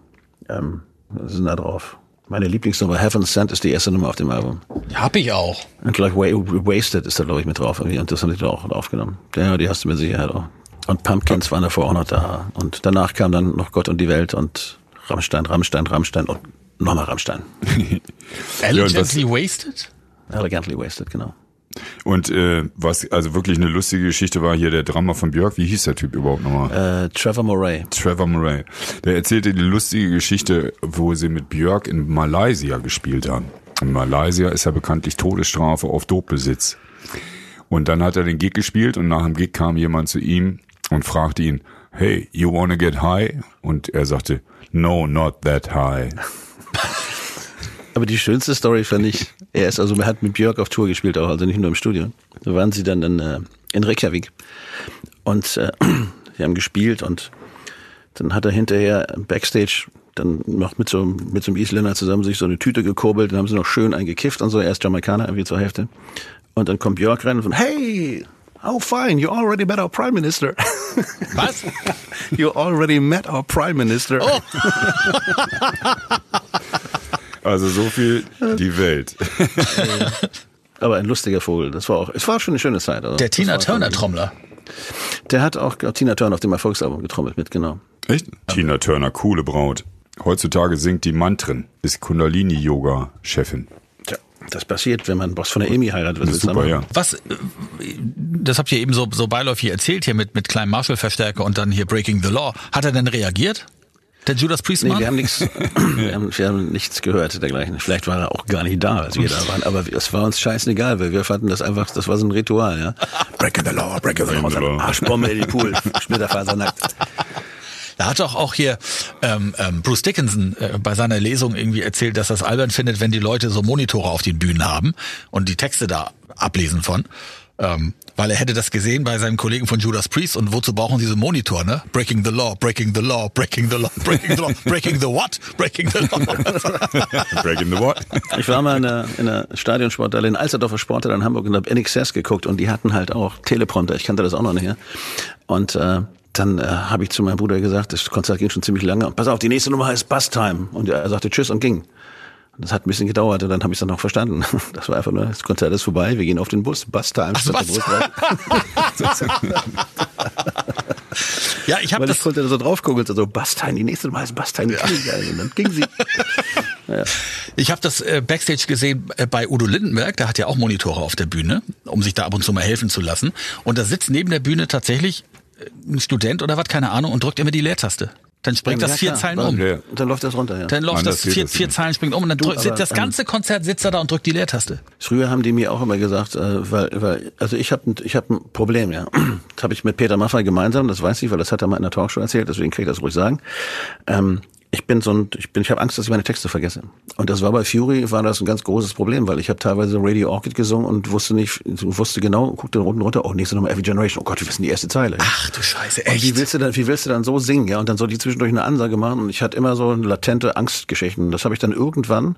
Ähm, was ist denn da drauf? Meine Lieblingsnummer, Heaven Sent, ist die erste Nummer auf dem Album. Hab ich auch. Und gleich Wa- Wasted ist da, glaube ich, mit drauf. Irgendwie. Und das haben die da auch aufgenommen. Ja, die hast du mit Sicherheit auch. Und Pumpkins waren davor auch noch da. Und danach kam dann noch Gott und die Welt und Rammstein, Rammstein, Rammstein und nochmal Rammstein. Elegantly Wasted? Elegantly Wasted, genau. Und äh, was also wirklich eine lustige Geschichte war hier der Drama von Björk. Wie hieß der Typ überhaupt nochmal? Äh, Trevor Moray. Trevor Murray. Der erzählte die lustige Geschichte, wo sie mit Björk in Malaysia gespielt haben. In Malaysia ist ja bekanntlich Todesstrafe auf Dopbesitz. Und dann hat er den Gig gespielt und nach dem Gig kam jemand zu ihm und fragte ihn, hey, you wanna get high? Und er sagte, no, not that high. Aber die schönste Story fand ich, er ist also, er hat mit Björk auf Tour gespielt auch, also nicht nur im Studio. Da waren sie dann in, äh, in Reykjavik. Und äh, sie haben gespielt und dann hat er hinterher Backstage dann noch mit so, mit so einem Isländer zusammen sich so eine Tüte gekurbelt, dann haben sie noch schön eingekifft und so, er ist Jamaikaner irgendwie zur Hälfte. Und dann kommt Björk rein und von, hey, how fine, you already met our Prime Minister. Was? you already met our Prime Minister. Oh. Also so viel die Welt. Aber ein lustiger Vogel, das war auch, es war schon eine schöne Zeit. Also, Der Tina Turner Trommler. Der hat auch Tina Turner auf dem Erfolgsalbum getrommelt mit, genau. Echt? Tina Turner, coole Braut. Heutzutage singt die Mantren, ist Kundalini-Yoga-Chefin. Tja, das passiert, wenn man einen Boss von der Emi heiratet. Was Super, ja. Was, äh, das habt ihr eben so, so beiläufig erzählt hier mit, mit kleinem Marshall-Verstärker und dann hier Breaking the Law. Hat er denn reagiert? Der Judas Priest Nee, wir haben nichts, wir haben, wir haben nichts gehört dergleichen. Vielleicht war er auch gar nicht da, als wir da waren, aber es war uns scheißegal, weil wir fanden das einfach, das war so ein Ritual, ja. Breaking the law, breaking the law, the law. Arschbombe in die Pool, splitterfasernackt. Da hat doch auch hier ähm, ähm, Bruce Dickinson äh, bei seiner Lesung irgendwie erzählt, dass das albern findet, wenn die Leute so Monitore auf den Bühnen haben und die Texte da ablesen von. Ähm, weil er hätte das gesehen bei seinem Kollegen von Judas Priest und wozu brauchen sie so einen Monitor, ne? Breaking the law, breaking the law, breaking the law, breaking the law, breaking the what? Breaking the law. Breaking the what? Ich war mal in der, in der Stadionsporthalle in Alsterdorfer Sporthalle in Hamburg und habe NXS geguckt und die hatten halt auch Teleprompter. Ich kannte das auch noch nicht. Ja? Und äh, dann äh, habe ich zu meinem Bruder gesagt, das Konzert ging schon ziemlich lange. Und pass auf, die nächste Nummer heißt Bus Time. Und er sagte Tschüss und ging. Das hat ein bisschen gedauert und dann habe ich es dann noch verstanden. Das war einfach nur, das Konzert ist vorbei, wir gehen auf den Bus, stand der was? Bus ja, ich habe Weil ich das konnte da so drauf gucken, so Time, die nächste heißt Bus Time. Ja. Und dann ging sie. Ich habe das äh, Backstage gesehen äh, bei Udo Lindenberg, der hat ja auch Monitore auf der Bühne, um sich da ab und zu mal helfen zu lassen. Und da sitzt neben der Bühne tatsächlich äh, ein Student oder was, keine Ahnung, und drückt immer die Leertaste. Dann springt Ja, das vier klar. Zeilen um. Ja. Dann läuft das runter, ja. Dann läuft Anders das vier, das vier nicht. Zeilen springt um und dann Du, drückt, das ganze Konzert sitzt er da und drückt die Leertaste. Früher haben die mir auch immer gesagt, äh, weil, weil also ich habe ich hab ein Problem, ja. Das habe ich mit Peter Maffay gemeinsam, das weiß ich, weil das hat er mal in der Talkshow erzählt, deswegen kann ich das ruhig sagen. Ähm, ich bin so ein, ich bin, ich habe Angst, dass ich meine Texte vergesse. Und das war bei Fury war das ein ganz großes Problem, weil ich habe teilweise Radio Orchid gesungen und wusste nicht, wusste genau, guckte unten runter, oh nächste Nummer Every Generation, oh Gott, wir wissen die erste Zeile. Ach du Scheiße, Und wie echt? willst du dann, wie willst du dann so singen, ja? Und dann soll die zwischendurch eine Ansage machen und ich hatte immer so latente Angstgeschichten. Das habe ich dann irgendwann,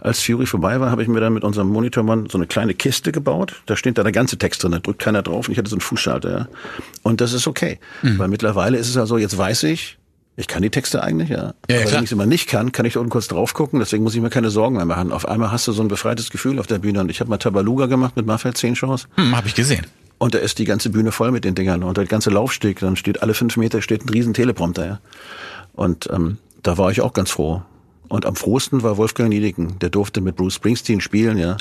als Fury vorbei war, habe ich mir dann mit unserem Monitormann so eine kleine Kiste gebaut. Da steht da der ganze Text drin, da drückt keiner drauf und ich hatte so einen Fußschalter, ja. Und das ist okay. Mhm. Weil mittlerweile ist es ja so, jetzt weiß ich, ich kann die Texte eigentlich, ja. Ja, ja, Aber wenn ich es immer nicht kann, kann ich da unten kurz drauf gucken, deswegen muss ich mir keine Sorgen mehr machen. Auf einmal hast du so ein befreites Gefühl auf der Bühne und ich habe mal Tabaluga gemacht mit Mafia 10 Shows. Hm, hab ich gesehen. Und da ist die ganze Bühne voll mit den Dingern und der ganze Laufsteg, dann steht alle fünf Meter steht ein riesen Teleprompter. Ja. Und ähm, da war ich auch ganz froh. Und am frohsten war Wolfgang Niedigen, der durfte mit Bruce Springsteen spielen, ja.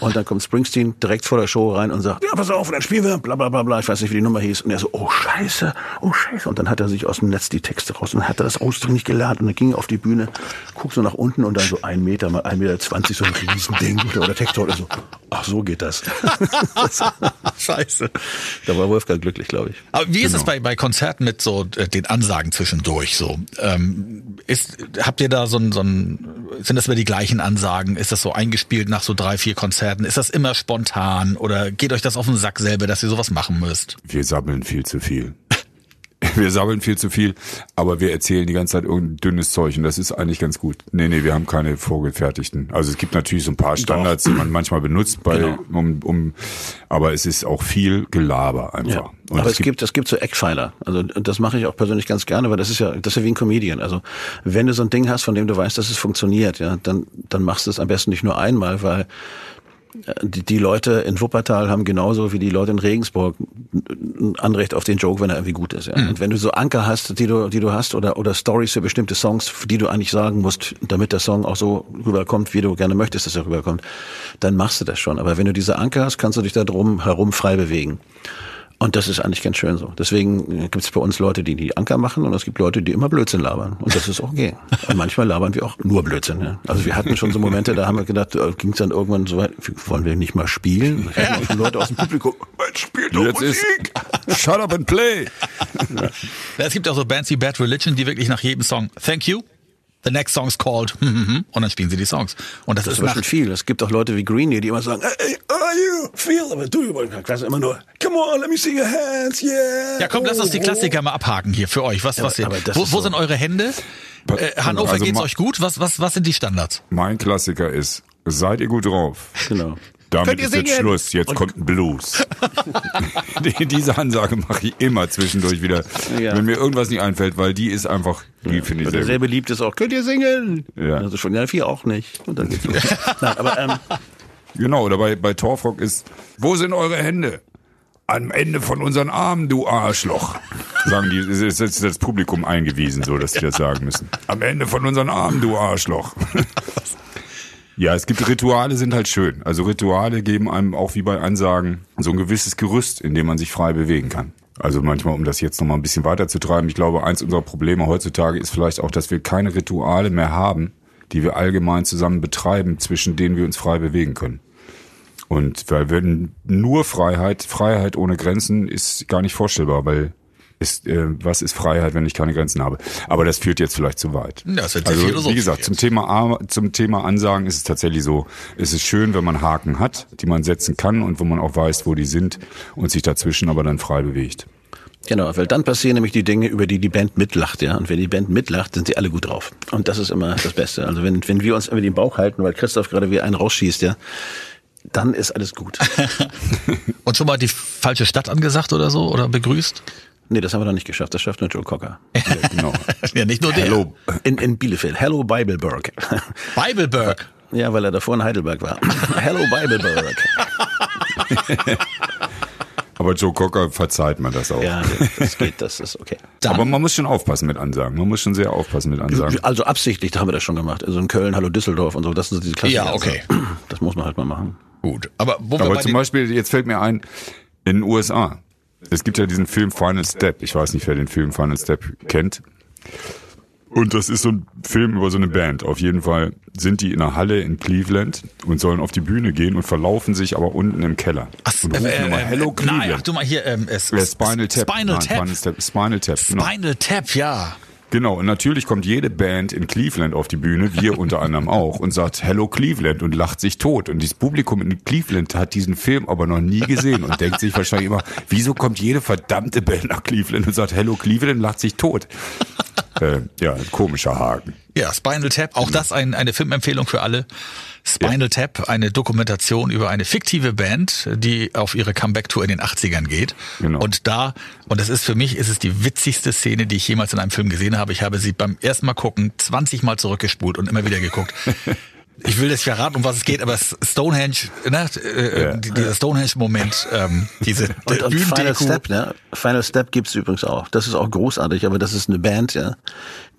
Und dann kommt Springsteen direkt vor der Show rein und sagt, ja, pass auf, und dann spielen wir, bla bla bla bla, ich weiß nicht, wie die Nummer hieß. Und er so, oh scheiße, oh scheiße. Und dann hat er sich aus dem Netz die Texte raus und hat er das ausdrücklich geladen. Und dann ging er auf die Bühne, guckt so nach unten und dann so ein Meter mal ein Meter zwanzig, so ein Riesending. Und der Text oder so, ach so geht das. Scheiße. Da war Wolfgang glücklich, glaube ich. Aber wie ist Genau. es bei, bei Konzerten mit so äh, den Ansagen zwischendurch so? Ähm, ist, habt ihr da so ein, so ein, sind das immer die gleichen Ansagen? Ist das so eingespielt nach so drei, vier Konzerten? Ist das immer spontan oder geht euch das auf den Sack selber, dass ihr sowas machen müsst? Wir sammeln viel zu viel. Wir sammeln viel zu viel, aber wir erzählen die ganze Zeit irgendein dünnes Zeug und das ist eigentlich ganz gut. Nee, nee, wir haben keine vorgefertigten. Also es gibt natürlich so ein paar Standards, die man manchmal benutzt bei, Genau. um, um, aber es ist auch viel Gelaber einfach. Ja. Aber es gibt, es gibt so Eckpfeiler. Also und das mache ich auch persönlich ganz gerne, weil das ist ja, das ist ja wie ein Comedian. Also wenn du so ein Ding hast, von dem du weißt, dass es funktioniert, ja, dann, dann machst du es am besten nicht nur einmal, weil die, Leute in Wuppertal haben genauso wie die Leute in Regensburg ein Anrecht auf den Joke, wenn er irgendwie gut ist. Ja. Und wenn du so Anker hast, die du, die du hast, oder, oder Stories für bestimmte Songs, die du eigentlich sagen musst, damit der Song auch so rüberkommt, wie du gerne möchtest, dass er rüberkommt, dann machst du das schon. Aber wenn du diese Anker hast, kannst du dich da drum herum frei bewegen. Und das ist eigentlich ganz schön so. Deswegen gibt es bei uns Leute, die die Anker machen und es gibt Leute, die immer Blödsinn labern. Und das ist auch okay. Und manchmal labern wir auch nur Blödsinn. Ja. Also wir hatten schon so Momente, da haben wir gedacht, ging es dann irgendwann so weit, wollen wir nicht mal spielen? Auch Leute aus dem Publikum, "Mensch, spielt doch Jetzt Musik! ist Shut up and play. Ja, es gibt auch so Bands wie Bad Religion, die wirklich nach jedem Song Thank you. The next song's called hm, hm, hm, und dann spielen sie die Songs. Und das, Das ist nach, schon viel. Es gibt auch Leute wie Greenie, die immer sagen, hey, are you feel, aber du, weiß immer nur, come on, let me see your hands, yeah. Ja, komm, lass uns die Oh, Klassiker mal abhaken hier für euch. Was, was das wo, wo so- sind eure Hände? Äh, Hannover Also geht's euch gut? Was, was, was sind die Standards? Mein Klassiker ist, seid ihr gut drauf? Genau. Damit ist jetzt? Schluss. Jetzt kommt ein Blues. Die- Diese Ansage mache ich immer zwischendurch wieder, Ja. wenn mir irgendwas nicht einfällt, weil die ist einfach, die finde ich sehr sehr beliebt ist auch, könnt ihr singen? Ja. Also schon, ja, vier auch nicht. Und dann geht's los. Nein, aber ähm, Genau, oder bei, bei Torfrock ist, wo sind eure Hände? Am Ende von unseren Armen, du Arschloch. Sagen die, es ist jetzt das Publikum eingewiesen, so, dass die das sagen müssen. Am Ende von unseren Armen, du Arschloch. Ja, es gibt Rituale, sind halt schön. Also Rituale geben einem auch wie bei Ansagen so ein gewisses Gerüst, in dem man sich frei bewegen kann. Also manchmal, um das jetzt noch mal ein bisschen weiter zu treiben, ich glaube, eins unserer Probleme heutzutage ist vielleicht auch, dass wir keine Rituale mehr haben, die wir allgemein zusammen betreiben, zwischen denen wir uns frei bewegen können. Und weil wenn nur Freiheit, Freiheit ohne Grenzen ist gar nicht vorstellbar, weil ist, äh, was ist Freiheit, wenn ich keine Grenzen habe? Aber das führt jetzt vielleicht zu weit. Ja, das sehr also philosophisch wie gesagt, zum. Thema zum Thema Ansagen ist es tatsächlich so, es ist schön, wenn man Haken hat, die man setzen kann und wo man auch weiß, wo die sind und sich dazwischen aber dann frei bewegt. Genau, weil dann passieren nämlich die Dinge, über die die Band mitlacht, ja. Und wenn die Band mitlacht, sind sie alle gut drauf. Und das ist immer das Beste. Also wenn, wenn wir uns über den Bauch halten, weil Christoph gerade wie einen rausschießt, ja, dann ist alles gut. Und schon mal die falsche Stadt angesagt oder so oder begrüßt? Nee, das haben wir noch nicht geschafft. Das schafft nur Joe Cocker. Ja, genau. Ja, nicht nur der. Hello. In, in Bielefeld. Hello Bibelberg. Bibelberg. ja, weil er davor in Heidelberg war. Hello Bibelberg. Aber Joe Cocker verzeiht man das auch. Ja, das geht, das ist okay. Aber man muss schon aufpassen mit Ansagen. Man muss schon sehr aufpassen mit Ansagen. Also absichtlich, da haben wir das schon gemacht. Also in Köln, Hallo Düsseldorf und so, das sind so diese Klassiker. Ja, okay. Das muss man halt mal machen. Gut. Aber wo Aber zum Beispiel, jetzt fällt mir ein, in den USA, es gibt ja diesen Film Final Step. Ich weiß nicht, wer den Film Final Step kennt. Und das ist so ein Film über so eine Band. Auf jeden Fall sind die in einer Halle in Cleveland und sollen auf die Bühne gehen und verlaufen sich aber unten im Keller. Ach, und rufen äh, immer, äh, Hello Cleveland. Nein, ach du mal hier, ähm, es, Ja, Spinal Tap. Spinal Nein, Tap. Spinal Tap. Spinal Tap. Genau. Spinal Tap, ja. Genau, und natürlich kommt jede Band in Cleveland auf die Bühne, wir unter anderem auch, und sagt Hello Cleveland und lacht sich tot. Und dieses Publikum in Cleveland hat diesen Film aber noch nie gesehen und denkt sich wahrscheinlich immer, wieso kommt jede verdammte Band nach Cleveland und sagt Hello Cleveland, lacht sich tot. äh, ja, komischer Haken. Ja, Spinal Tap, auch das ein, eine Filmempfehlung für alle. Spinal ja. Tap, eine Dokumentation über eine fiktive Band, die auf ihre Comeback-Tour in den 80ern geht. Genau. Und da, und das ist für mich, ist es die witzigste Szene, die ich jemals in einem Film gesehen habe. Ich habe sie beim ersten Mal gucken 20 Mal zurückgespult und immer wieder geguckt. ich will das verraten, um was es geht, aber Stonehenge, ne, äh, ja. dieser Stonehenge-Moment, ähm, diese und, und Final Step, ne? Final Step gibt's übrigens auch. Das ist auch großartig, aber das ist eine Band, ja,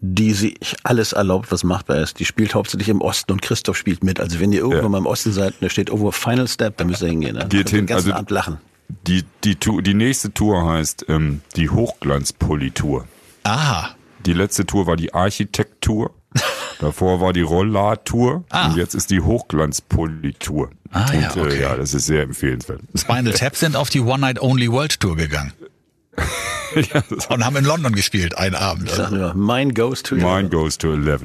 die sich alles erlaubt, was machbar ist. Die spielt hauptsächlich im Osten und Christoph spielt mit. Also wenn ihr irgendwo ja. mal im Osten seid, da steht irgendwo Final Step, dann müsst ihr hingehen. Ne? Geht hin, den ganzen also Abend lachen. Die, die, Tour, die nächste Tour heißt ähm, die Hochglanzpolitur. Aha. Die letzte Tour war die Architektur. Davor war die Rollator ah. und jetzt ist die Hochglanzpolitur. Ah, und, ja, äh, okay. Äh, ja, das ist sehr empfehlenswert. Spinal Tap sind auf die One Night Only World Tour gegangen. ja, und haben in London gespielt, einen Abend. Ich sag nur, mine goes to Mine goes to 11.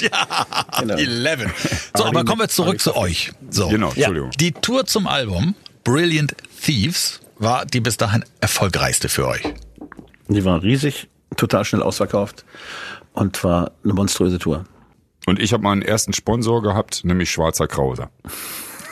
Ja, genau. 11. So, aber kommen wir zurück zu euch. So. Genau, Entschuldigung. Ja, die Tour zum Album Brilliant Thieves war die bis dahin erfolgreichste für euch. Die war riesig, total schnell ausverkauft und war eine monströse Tour. Und ich habe meinen ersten Sponsor gehabt, nämlich Schwarzer Krauser.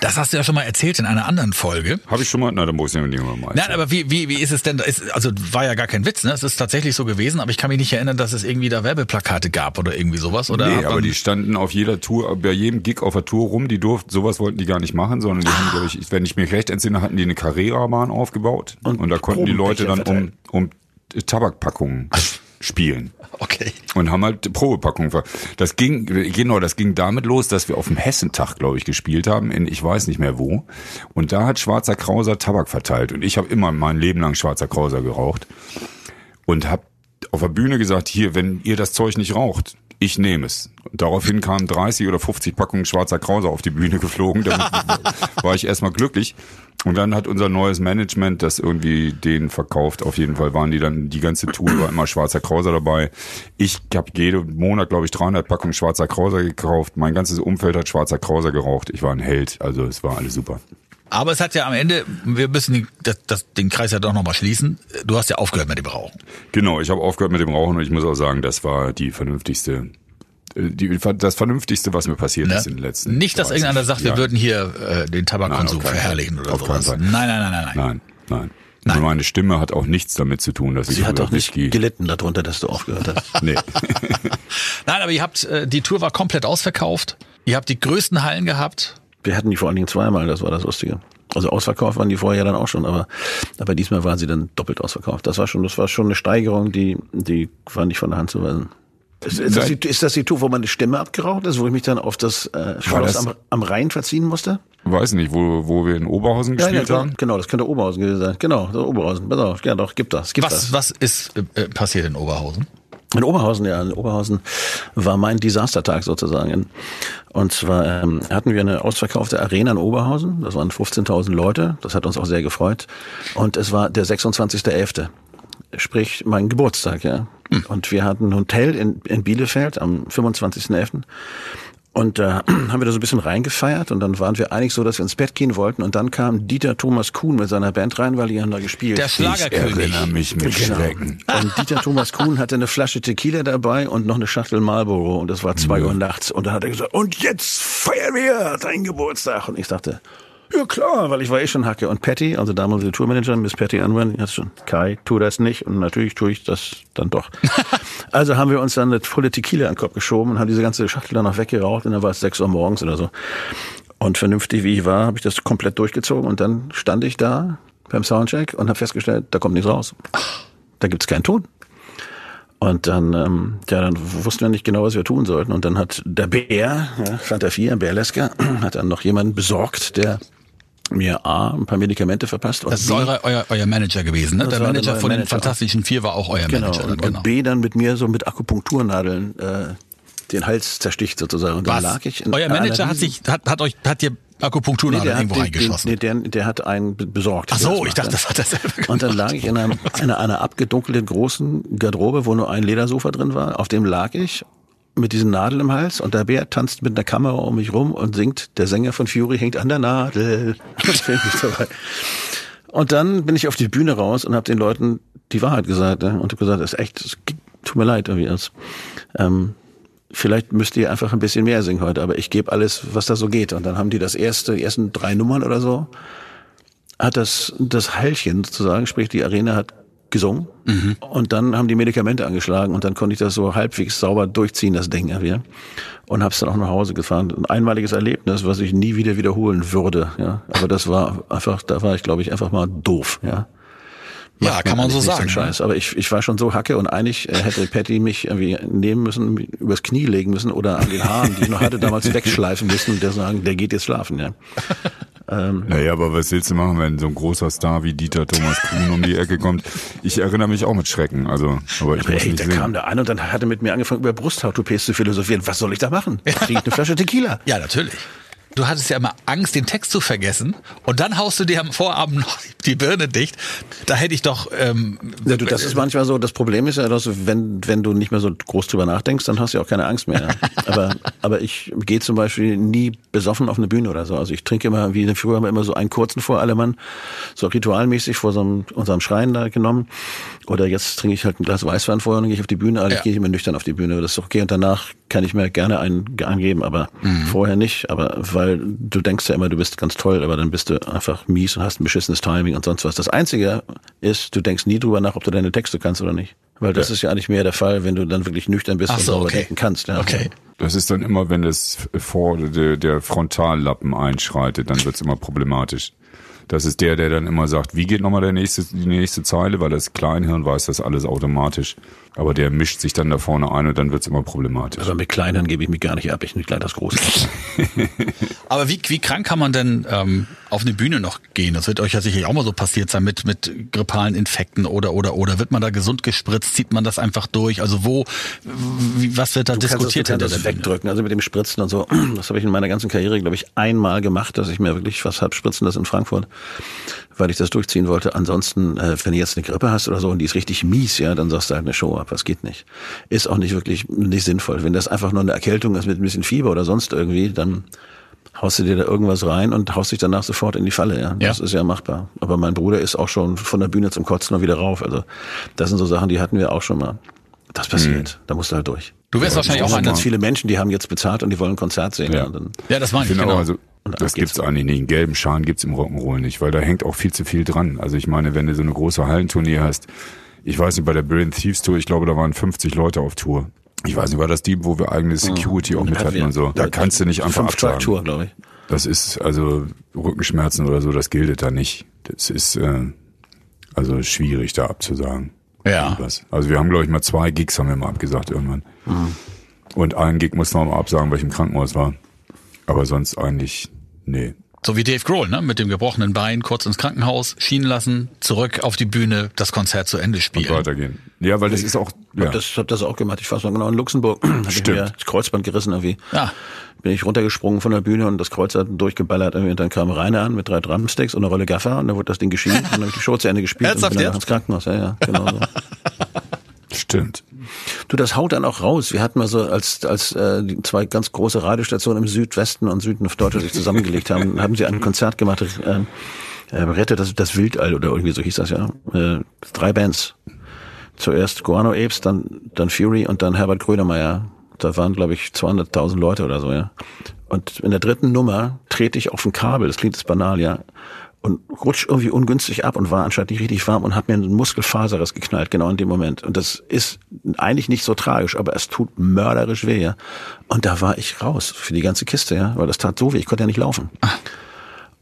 Das hast du ja schon mal erzählt in einer anderen Folge. Habe ich schon mal? Na, dann muss ich nicht mehr mal. Nein, aber wie, wie, wie ist es denn? Ist, also war ja gar kein Witz, ne? Es ist tatsächlich so gewesen, aber ich kann mich nicht erinnern, dass es irgendwie da Werbeplakate gab oder irgendwie sowas. Oder nee, aber die standen auf jeder Tour, bei jedem Gig auf der Tour rum. Die durften, sowas wollten die gar nicht machen, sondern die ah. haben, glaube ich, wenn ich mich recht entsinne, hatten die eine Carrera-Bahn aufgebaut. Und, und da konnten die Leute dann um, um Tabakpackungen spielen. Okay. Und haben halt Probepackungen. Das ging, genau, das ging damit los, dass wir auf dem Hessentag, glaube ich, gespielt haben, in ich weiß nicht mehr wo. Und da hat Schwarzer Krauser Tabak verteilt. Und ich habe immer mein Leben lang Schwarzer Krauser geraucht. Und habe auf der Bühne gesagt, hier, wenn ihr das Zeug nicht raucht, ich nehme es. Daraufhin kamen 30 oder 50 Packungen schwarzer Krause auf die Bühne geflogen. Damit war ich erstmal glücklich. Und dann hat unser neues Management das irgendwie den verkauft. Auf jeden Fall waren die dann die ganze Tour war immer schwarzer Krauser dabei. Ich habe jeden Monat, glaube ich, 300 Packungen schwarzer Krauser gekauft. Mein ganzes Umfeld hat schwarzer Krauser geraucht. Ich war ein Held. Also es war alles super. Aber es hat ja am Ende, wir müssen den, das, das, den Kreis ja doch nochmal schließen. Du hast ja aufgehört mit dem Rauchen. Genau, ich habe aufgehört mit dem Rauchen und ich muss auch sagen, das war die vernünftigste äh, die, das Vernünftigste, was mir passiert ja. ist in den letzten Nicht, dass irgendeiner sagt, wir würden hier äh, den Tabakkonsum verherrlichen oder auf sowas. Nein, nein, nein, nein, nein. Nein, nein. nein. meine Stimme hat auch nichts damit zu tun, dass Sie ich hat auch nicht Whisky gelitten darunter, dass du aufgehört hast. nee. nein, aber ihr habt, äh, die Tour war komplett ausverkauft. Ihr habt die größten Hallen gehabt. Wir hatten die vor allen Dingen zweimal, das war das Lustige. Also ausverkauft waren die vorher dann auch schon, aber, aber diesmal waren sie dann doppelt ausverkauft. Das war schon, das war schon eine Steigerung, die, die war nicht von der Hand zu weisen. Ist, ist, das die, ist das die Tour, wo meine Stimme abgeraucht ist, wo ich mich dann auf das äh, Schloss das am, am Rhein verziehen musste? Weiß nicht, wo, wo wir in Oberhausen gespielt ja, ja, haben. Genau, das könnte Oberhausen gewesen sein. Genau, das Oberhausen. Pass auf, ja doch, gibt das. Gibt was, das. was ist äh, passiert in Oberhausen? In Oberhausen, ja, in Oberhausen war mein Desastertag sozusagen. Und zwar ähm, hatten wir eine ausverkaufte Arena in Oberhausen. Das waren 15.000 Leute. Das hat uns auch sehr gefreut. Und es war der 26.11. Sprich, mein Geburtstag, ja. Hm. Und wir hatten ein Hotel in, in Bielefeld am 25.11. Und da äh, haben wir da so ein bisschen reingefeiert und dann waren wir eigentlich so, dass wir ins Bett gehen wollten und dann kam Dieter Thomas Kuhn mit seiner Band rein, weil die haben da gespielt. Der Schlagerkönig. Ich erinnere mich mit genau. Schrecken. Und Dieter Thomas Kuhn hatte eine Flasche Tequila dabei und noch eine Schachtel Marlboro und das war zwei ja. Uhr nachts und dann hat er gesagt, und jetzt feiern wir deinen Geburtstag. Und ich dachte, ja klar, weil ich war eh schon Hacke. Und Patty, also damalige Tourmanagerin, Miss Patty Unwin, die hat schon, Kai, tu das nicht. Und natürlich tue ich das dann doch. also haben wir uns dann eine volle Tequila an den Kopf geschoben und haben diese ganze Schachtel dann noch weggeraucht und dann war es sechs Uhr morgens oder so. Und vernünftig wie ich war, habe ich das komplett durchgezogen und dann stand ich da beim Soundcheck und habe festgestellt, da kommt nichts raus. Da gibt's keinen Ton. Und dann, ähm, ja, dann wussten wir nicht genau, was wir tun sollten. Und dann hat der Bär, ja, Fanta 4, Bär hat dann noch jemanden besorgt, der mir A, ein paar Medikamente verpasst. Und das ist euer, euer, euer Manager gewesen, ne? Der Manager von den Fantastischen Vier war auch euer genau. Manager. Dann, genau. Und B dann mit mir so mit Akupunkturnadeln äh, den Hals zersticht sozusagen. Und dann Was? lag ich in Euer Manager hat sich, hat, hat euch, hat dir Akupunkturnadel der hat irgendwo den- reingeschossen. Nee, der, der hat einen be- besorgt. Ach so, ich dachte, das hat er selber gemacht. Und dann lag ich in einer, in einer abgedunkelten großen Garderobe, wo nur ein Ledersofa drin war. Auf dem lag ich mit diesen Nadeln im Hals und der Bär tanzt mit einer Kamera um mich rum und singt, der Sänger von Fury hängt an der Nadel. Und dann bin ich auf die Bühne raus und habe den Leuten die Wahrheit gesagt ne? und habe gesagt, das ist echt, es tut mir leid irgendwie. Das, ähm, vielleicht müsst ihr einfach ein bisschen mehr singen heute, aber ich gebe alles, was da so geht. Und dann haben die das erste, die ersten drei Nummern oder so, hat das, das Heilchen sozusagen, sprich die Arena hat gesungen und dann haben die Medikamente angeschlagen und dann konnte ich das so halbwegs sauber durchziehen, das Ding ja, und hab's dann auch nach Hause gefahren. Ein einmaliges Erlebnis, was ich nie wieder wiederholen würde, ja. Aber das war einfach, da war ich glaube ich einfach mal doof, ja. Ja, kann man so sagen. den Scheiß. Aber ich, ich war schon so hacke und eigentlich äh, hätte Patty mich irgendwie nehmen müssen, übers Knie legen müssen oder an den Haaren, die ich noch hatte, damals wegschleifen müssen und der sagen, der geht jetzt schlafen, ja. Naja, aber was willst du machen, wenn so ein großer Star wie Dieter Thomas Kuhn um die Ecke kommt? Ich erinnere mich auch mit Schrecken, also, aber ich Aber muss ey, nicht da kam sehen. der an und dann hat er mit mir angefangen, über Brusthautopés zu philosophieren. Was soll ich da machen? Krieg eine Flasche Tequila. Ja, natürlich. Du hattest ja immer Angst, den Text zu vergessen. Und dann haust du dir am Vorabend noch die Birne dicht. Da hätte ich doch. Ähm, Ja, du, das ist manchmal so, das Problem ist ja, dass wenn, wenn du nicht mehr so groß drüber nachdenkst, dann hast du ja auch keine Angst mehr. aber, aber ich gehe zum Beispiel nie besoffen auf eine Bühne oder so. Also ich trinke immer, wie früher haben wir immer so einen kurzen vor alle Mann, so ritualmäßig vor so einem, unserem Schrein da genommen. Oder jetzt trinke ich halt ein Glas Weißwein vorher und dann gehe ich auf die Bühne, also Ja. ich gehe immer nüchtern auf die Bühne. Das ist okay und danach kann ich mir gerne einen angeben, aber vorher nicht. Aber weil du denkst ja immer, du bist ganz toll, aber dann bist du einfach mies und hast ein beschissenes Timing und sonst was. Das Einzige ist, du denkst nie drüber nach, ob du deine Texte kannst oder nicht. Weil das ist ja eigentlich mehr der Fall, wenn du dann wirklich nüchtern bist Ach und so, okay. denken kannst. Ja. Okay. Das ist dann immer, wenn das vor der, der Frontallappen einschreitet, dann wird's immer problematisch. Das ist der, der dann immer sagt, wie geht nochmal der nächste, die nächste Zeile, weil das Kleinhirn weiß das alles automatisch. Aber der mischt sich dann da vorne ein und dann wird's immer problematisch. Aber mit Kleinern gebe ich mich gar nicht ab. Ich nicht gleich das Große. aber wie, wie krank kann man denn ähm, auf eine Bühne noch gehen? Das wird euch ja sicherlich auch mal so passiert sein mit, mit grippalen Infekten oder, oder, oder. Wird man da gesund gespritzt? Zieht man das einfach durch? Also wo, wie, was wird da Du kannst diskutiert das, du kannst das wegdrücken. Also mit dem Spritzen und so. Das habe ich in meiner ganzen Karriere, glaube ich, einmal gemacht, dass ich mir wirklich was hab spritzen lassen in Frankfurt, weil ich das durchziehen wollte. Ansonsten, äh, wenn du jetzt eine Grippe hast oder so und die ist richtig mies, ja, dann sagst du halt eine Show ab. Das geht nicht. Ist auch nicht wirklich nicht sinnvoll. Wenn das einfach nur eine Erkältung ist mit ein bisschen Fieber oder sonst irgendwie, dann haust du dir da irgendwas rein und haust dich danach sofort in die Falle. Ja, das Ja. ist ja machbar. Aber mein Bruder ist auch schon von der Bühne zum Kotzen und wieder rauf. Also das sind so Sachen, die hatten wir auch schon mal. Das passiert. Da musst du halt durch. Du wärst wahrscheinlich Es auch einer. ganz viele Menschen, die haben jetzt bezahlt und die wollen ein Konzert sehen. Ja. Ja. Ja, das meine ich, Genau, genau. also ab das gibt's eigentlich nicht. Einen gelben Schal gibt's im Rock'n'Roll nicht, weil da hängt auch viel zu viel dran. Also ich meine, wenn du so eine große Hallentournee hast, ich weiß nicht, bei der Brilliant Thieves Tour, ich glaube, da waren 50 Leute auf Tour. Ich weiß nicht, war das die, wo wir eigene Security auch mit hatten und so. Da kannst du nicht einfach Fünf absagen. Tour, glaube ich. Das ist also Rückenschmerzen oder so, das gilt da nicht. Das ist äh, also schwierig da abzusagen. Ja. Also wir haben glaube ich mal zwei Gigs haben wir mal abgesagt irgendwann. Mhm. Und einen Gig mussten wir mal absagen, weil ich im Krankenhaus war. Aber sonst eigentlich nee. So wie Dave Grohl, ne? Mit dem gebrochenen Bein kurz ins Krankenhaus, schienen lassen, zurück auf die Bühne, das Konzert zu Ende Und spielen. weitergehen. Ja, weil das ist auch ja. Hab das hab das auch gemacht. Ich war so genau in Luxemburg. Stimmt. mir das Kreuzband gerissen irgendwie. Ja. Bin ich runtergesprungen von der Bühne und das Kreuz hat durchgeballert irgendwie. Und dann kam Rainer an mit drei Drumsticks und eine Rolle Gaffer und dann wurde das Ding geschieden. Und dann habe ich die Show zu Ende gespielt Ernsthaft und bin dann ins Krankenhaus. Ja, ja, genau so. Stimmt. Du, das haut dann auch raus. Wir hatten mal so, als, als äh, zwei ganz große Radiostationen im Südwesten und Süden auf Deutschland sich zusammengelegt haben, haben sie ein Konzert gemacht, äh, äh, Rettet das, das Wildall oder irgendwie so hieß das ja. Äh, drei Bands. Zuerst Guano Apes, dann, dann Fury und dann Herbert Grönemeyer. Da waren, glaube ich, 200.000 Leute oder so, ja. Und in der dritten Nummer trete ich auf ein Kabel, das klingt jetzt banal, ja, und rutscht irgendwie ungünstig ab und war anscheinend nicht richtig warm und hat mir einen Muskelfaserriss geknallt, genau in dem Moment. Und das ist eigentlich nicht so tragisch, aber es tut mörderisch weh, ja. Und da war ich raus für die ganze Kiste, ja, weil das tat so weh, ich konnte ja nicht laufen.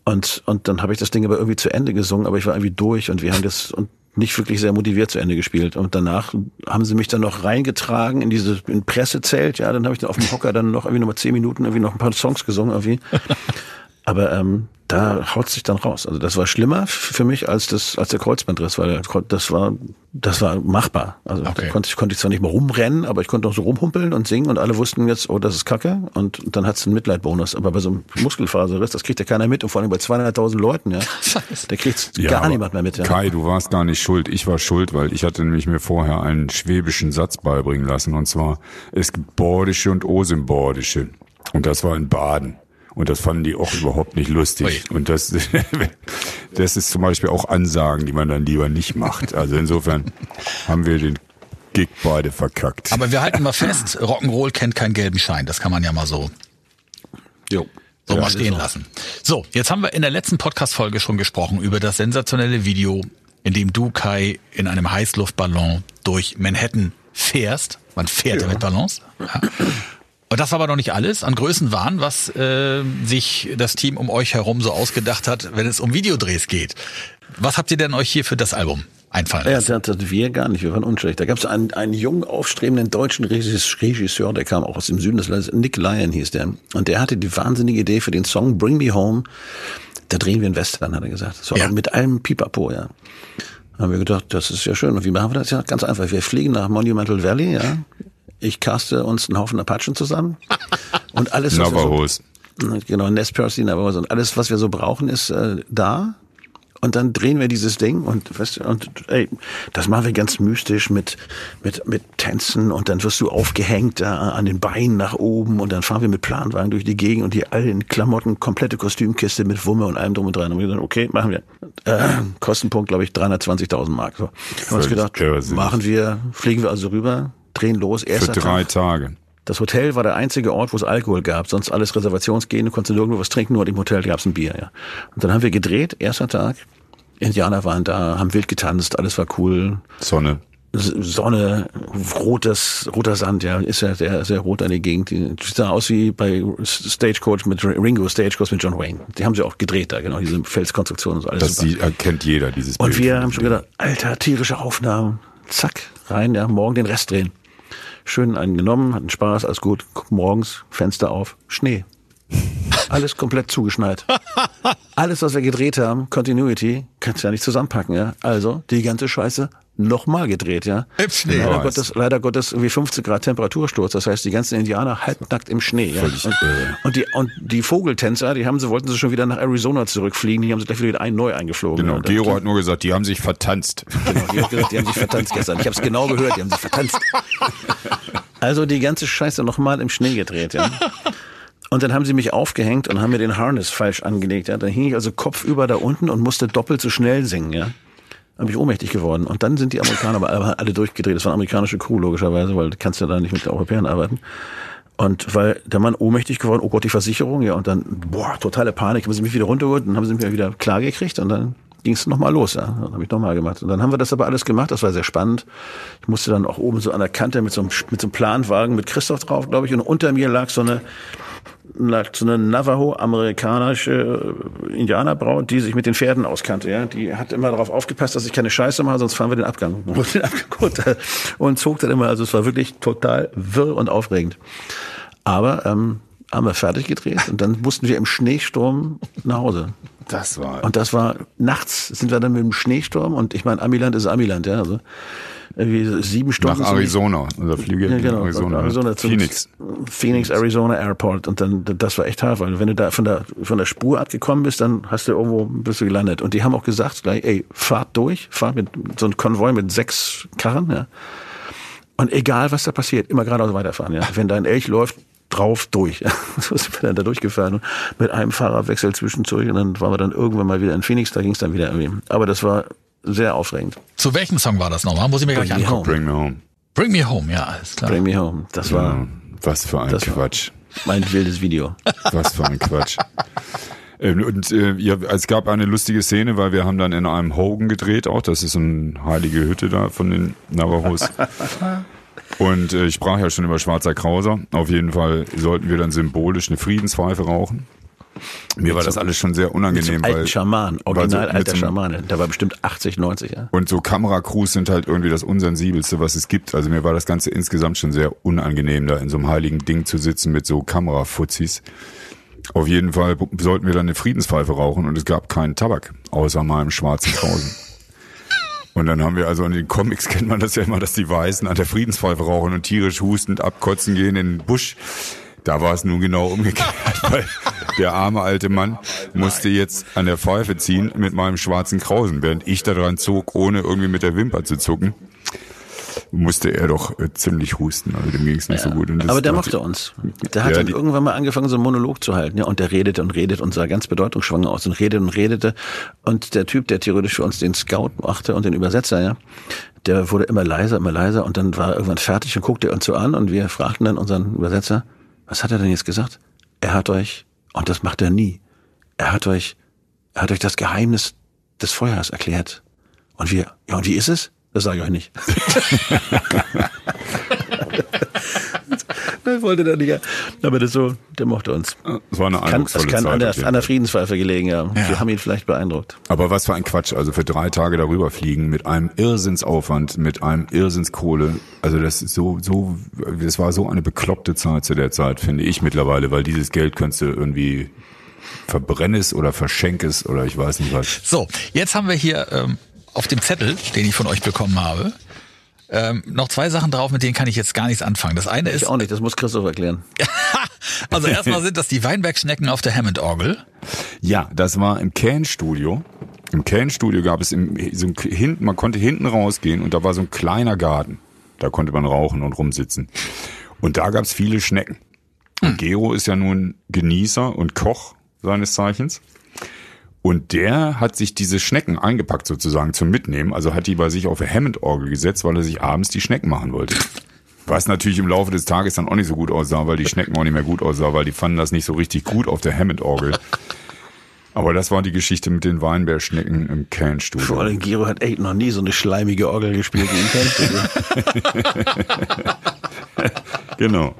Und, und dann habe ich das Ding aber irgendwie zu Ende gesungen, aber ich war irgendwie durch und wir haben das und nicht wirklich sehr motiviert zu Ende gespielt. Und danach haben sie mich dann noch reingetragen in diese in Pressezelt, ja, dann habe ich dann auf dem Hocker dann noch irgendwie noch mal zehn Minuten irgendwie noch ein paar Songs gesungen irgendwie. Aber ähm, da haut sich dann raus. Also das war schlimmer für mich als das als der Kreuzbandriss, weil das war das war machbar. Also Okay. da konnte ich konnte ich zwar nicht mehr rumrennen, aber ich konnte noch so rumhumpeln und singen und alle wussten jetzt, oh, das ist Kacke und dann hat's einen Mitleidbonus. Aber bei so einem Muskelfaserriss, das kriegt ja keiner mit und vor allem bei 200.000 Leuten, ja, da kriegt's gar aber niemand mehr mit. Ja. Kai, du warst gar nicht schuld. Ich war schuld, weil ich hatte nämlich mir vorher einen schwäbischen Satz beibringen lassen. Und zwar, es gibt Bordische und Osimbordische. Und das war in Baden. Und das fanden die auch überhaupt nicht lustig. Und das, das ist zum Beispiel auch Ansagen, die man dann lieber nicht macht. Also insofern haben wir den Gig beide verkackt. Aber wir halten mal fest, Rock'n'Roll kennt keinen gelben Schein. Das kann man ja mal so Jo. so Ja, mal stehen lassen. So, jetzt haben wir in der letzten Podcast-Folge schon gesprochen über das sensationelle Video, in dem du, Kai, in einem Heißluftballon durch Manhattan fährst. Man fährt ja, mit Ballons. Ja. Und das war aber noch nicht alles an Größenwahn, was äh, sich das Team um euch herum so ausgedacht hat, wenn es um Videodrehs geht. Was habt ihr denn euch hier für das Album einfallen Ja, lassen? das, das wir gar nicht, wir waren unschlecht. Da gab es einen, einen jungen, aufstrebenden deutschen Regis- Regisseur, der kam auch aus dem Süden des Landes, Nick Lyon hieß der. Und der hatte die wahnsinnige Idee für den Song Bring Me Home. Da drehen wir einen Western, hat er gesagt. So Ja. mit allem Pipapo, ja. Haben wir gedacht, das ist ja schön. Und wie machen wir das? Ja, ganz einfach. Wir fliegen nach Monumental Valley, ja. Ich caste uns einen Haufen Apachen zusammen. Und alles, was wir so, Navajos. Genau, Nest Percy, Navajo und alles, was wir so brauchen, ist äh, da. Und dann drehen wir dieses Ding und, weißt und ey, das machen wir ganz mystisch mit, mit, mit Tänzen und dann wirst du aufgehängt da an den Beinen nach oben und dann fahren wir mit Planwagen durch die Gegend und die alle in Klamotten, komplette Kostümkiste mit Wumme und allem drum und dran. Und wir gesagt, okay, machen wir. Äh, Kostenpunkt, glaube ich, 320.000 Mark. So. Haben wir uns gedacht, machen wir, fliegen wir also rüber, drehen los, Für erster drei Tag. Tage. Das Hotel war der einzige Ort, wo es Alkohol gab. Sonst alles Reservationsgehen, du konntest nirgendwo was trinken, nur im Hotel gab es ein Bier. Ja. Und dann haben wir gedreht, erster Tag. Indianer waren da, haben wild getanzt, alles war cool. Sonne. Sonne, rotes, roter Sand, ja, ist ja sehr, sehr rot an die Gegend. Die sah aus wie bei Stagecoach mit Ringo, Stagecoach mit John Wayne. Die haben sie auch gedreht da, genau, diese Felskonstruktion und so alles. Das sie, erkennt jeder, dieses Und Bild. wir haben schon gedacht, alter, tierische Aufnahmen. Zack, rein, ja, morgen den Rest drehen. Schön einen genommen, hatten Spaß, alles gut. Guck, morgens, Fenster auf, Schnee. Alles komplett zugeschneit. Alles, was wir gedreht haben, Continuity, kannst du ja nicht zusammenpacken, ja. Also, die ganze Scheiße nochmal gedreht, ja. Im Schnee. Leider. Gottes, leider Gottes irgendwie 15 Grad Temperatursturz. Das heißt, die ganzen Indianer halbnackt im Schnee, ja. Und, und die, und die Vogeltänzer, die haben sie, wollten sie schon wieder nach Arizona zurückfliegen, die haben sie gleich wieder ein neu eingeflogen. Genau, ja. Gero hat nur gesagt, die haben sich vertanzt. Genau, die hat gesagt, die haben sich vertanzt gestern. Ich habe es genau gehört, die haben sich vertanzt. Also die ganze Scheiße nochmal im Schnee gedreht, ja. Und dann haben sie mich aufgehängt und haben mir den Harness falsch angelegt. Ja. Dann hing ich also kopfüber da unten und musste doppelt so schnell singen, ja. Dann bin ich ohnmächtig geworden. Und dann sind die Amerikaner aber alle- durchgedreht. Das war eine amerikanische Crew, logischerweise, weil du kannst ja da nicht mit Europäern arbeiten. Und weil der Mann ohnmächtig geworden, oh Gott, die Versicherung, ja, und dann, boah, totale Panik, haben sie mich wieder runtergeholt, dann haben sie mich wieder klar gekriegt und dann ging es nochmal los, ja. Dann habe ich nochmal gemacht. Und dann haben wir das aber alles gemacht, das war sehr spannend. Ich musste dann auch oben so an der Kante mit so einem, mit so einem Planwagen mit Christoph drauf, glaube ich, und unter mir lag so eine, so eine Navajo-amerikanische äh, Indianerbraut, die sich mit den Pferden auskannte. Ja, die hat immer darauf aufgepasst, dass ich keine Scheiße mache, sonst fahren wir den Abgang. Und den Abgang runter und zog dann immer. Also es war wirklich total wirr und aufregend. Aber ähm, haben wir fertig gedreht und dann mussten wir im Schneesturm nach Hause. Das war. Und das war nachts sind wir dann mit dem Schneesturm und ich meine Amiland ist Amiland, ja, also sieben Stunden nach Arizona. Unser Flieger ja, in genau. Arizona. Arizona zum- Phoenix. Phoenix, Arizona Airport. Und dann, das war echt hart, weil wenn du da von der, von der Spur abgekommen bist, dann hast du irgendwo, bist du gelandet. Und die haben auch gesagt, gleich, ey, fahrt durch, fahrt mit so einem Konvoi mit sechs Karren, ja. Und egal, was da passiert, immer geradeaus weiterfahren, ja. Wenn dein Elch läuft, drauf durch. So sind wir dann da durchgefahren. Mit einem Fahrerwechsel zwischendurch und dann waren wir dann irgendwann mal wieder in Phoenix, da ging es dann wieder irgendwie. Aber das war sehr aufregend. Zu welchem Song war das nochmal? Muss ich mir gleich Bring angucken. Bring me home. Bring Me Home, ja, alles klar. Bring me home. Das war Ja, was für ein Quatsch. mein wildes Video. Was für ein Quatsch. Ähm, Und äh, ja, es gab eine lustige Szene, weil wir haben dann in einem Hogan gedreht auch. Das ist eine heilige Hütte da von den Navajos. Und äh, ich sprach ja schon über Schwarzer Krauser. Auf jeden Fall sollten wir dann symbolisch eine Friedenspfeife rauchen. Mir war das alles schon sehr unangenehm, Zum alten weil Schaman, so original mit alter so Schamane. Der war bestimmt 80, 90, ja. Und so Kameracrews sind halt irgendwie das unsensibelste, was es gibt. Also mir war das Ganze insgesamt schon sehr unangenehm, da in so einem heiligen Ding zu sitzen mit so Kamerafuzis. Auf jeden Fall sollten wir dann eine Friedenspfeife rauchen und es gab keinen Tabak, außer meinem schwarzen Krausen. Und dann haben wir also in den Comics kennt man das ja immer, dass die Weißen an der Friedenspfeife rauchen und tierisch hustend abkotzen gehen in den Busch. Da war es nun genau umgekehrt, weil der arme alte Mann musste jetzt an der Pfeife ziehen mit meinem schwarzen Krausen, während ich da dran zog, ohne irgendwie mit der Wimper zu zucken musste er doch äh, ziemlich husten. Also dem ging es nicht ja. so gut. Aber der mochte uns. Der hat ja, dann irgendwann mal angefangen, so einen Monolog zu halten. Ja, und der redete und redete und sah ganz bedeutungsschwanger aus und redete und redete. Und der Typ, der theoretisch für uns den Scout machte und den Übersetzer, ja, der wurde immer leiser, immer leiser und dann war er irgendwann fertig und guckte uns so an und wir fragten dann unseren Übersetzer, was hat er denn jetzt gesagt? Er hat euch, und das macht er nie, er hat euch, er hat euch das Geheimnis des Feuers erklärt. Und wir, ja, und wie ist es? Das sage ich euch nicht. das wollte der nicht. Aber das so, der mochte uns. Das war eine kann, Das kann an der, an der Friedenspfeife gelegen haben. Ja. Wir haben ihn vielleicht beeindruckt. Aber was für ein Quatsch. Also für drei Tage darüber fliegen mit einem Irrsinnsaufwand, mit einem Irrsinnskohle. Also das ist so, so, das war so eine bekloppte Zeit zu der Zeit, finde ich mittlerweile, weil dieses Geld könntest du irgendwie verbrennes oder verschenkes oder ich weiß nicht was. So, jetzt haben wir hier ähm, auf dem Zettel, den ich von euch bekommen habe, ähm, noch zwei Sachen drauf, mit denen kann ich jetzt gar nichts anfangen. Das eine ist. Ich auch nicht, das muss Christoph erklären. also erstmal sind das die Weinbergschnecken auf der Hammond-Orgel. Ja, das war im Can-Studio. Im Can-Studio gab es im, so ein, hinten, man konnte hinten rausgehen und da war so ein kleiner Garten. Da konnte man rauchen und rumsitzen. Und da gab es viele Schnecken. Und hm. Gero ist ja nun Genießer und Koch seines Zeichens. Und der hat sich diese Schnecken eingepackt sozusagen zum Mitnehmen, also hat die bei sich auf eine Hammond-Orgel gesetzt, weil er sich abends die Schnecken machen wollte. Was natürlich im Laufe des Tages dann auch nicht so gut aussah, weil die Schnecken auch nicht mehr gut aussah, weil die fanden das nicht so richtig gut auf der Hammond-Orgel. Aber das war die Geschichte mit den Weinbergschnecken im Can-Studio. Vor allem Giro hat echt noch nie so eine schleimige Orgel gespielt wie im Can-Studio. genau.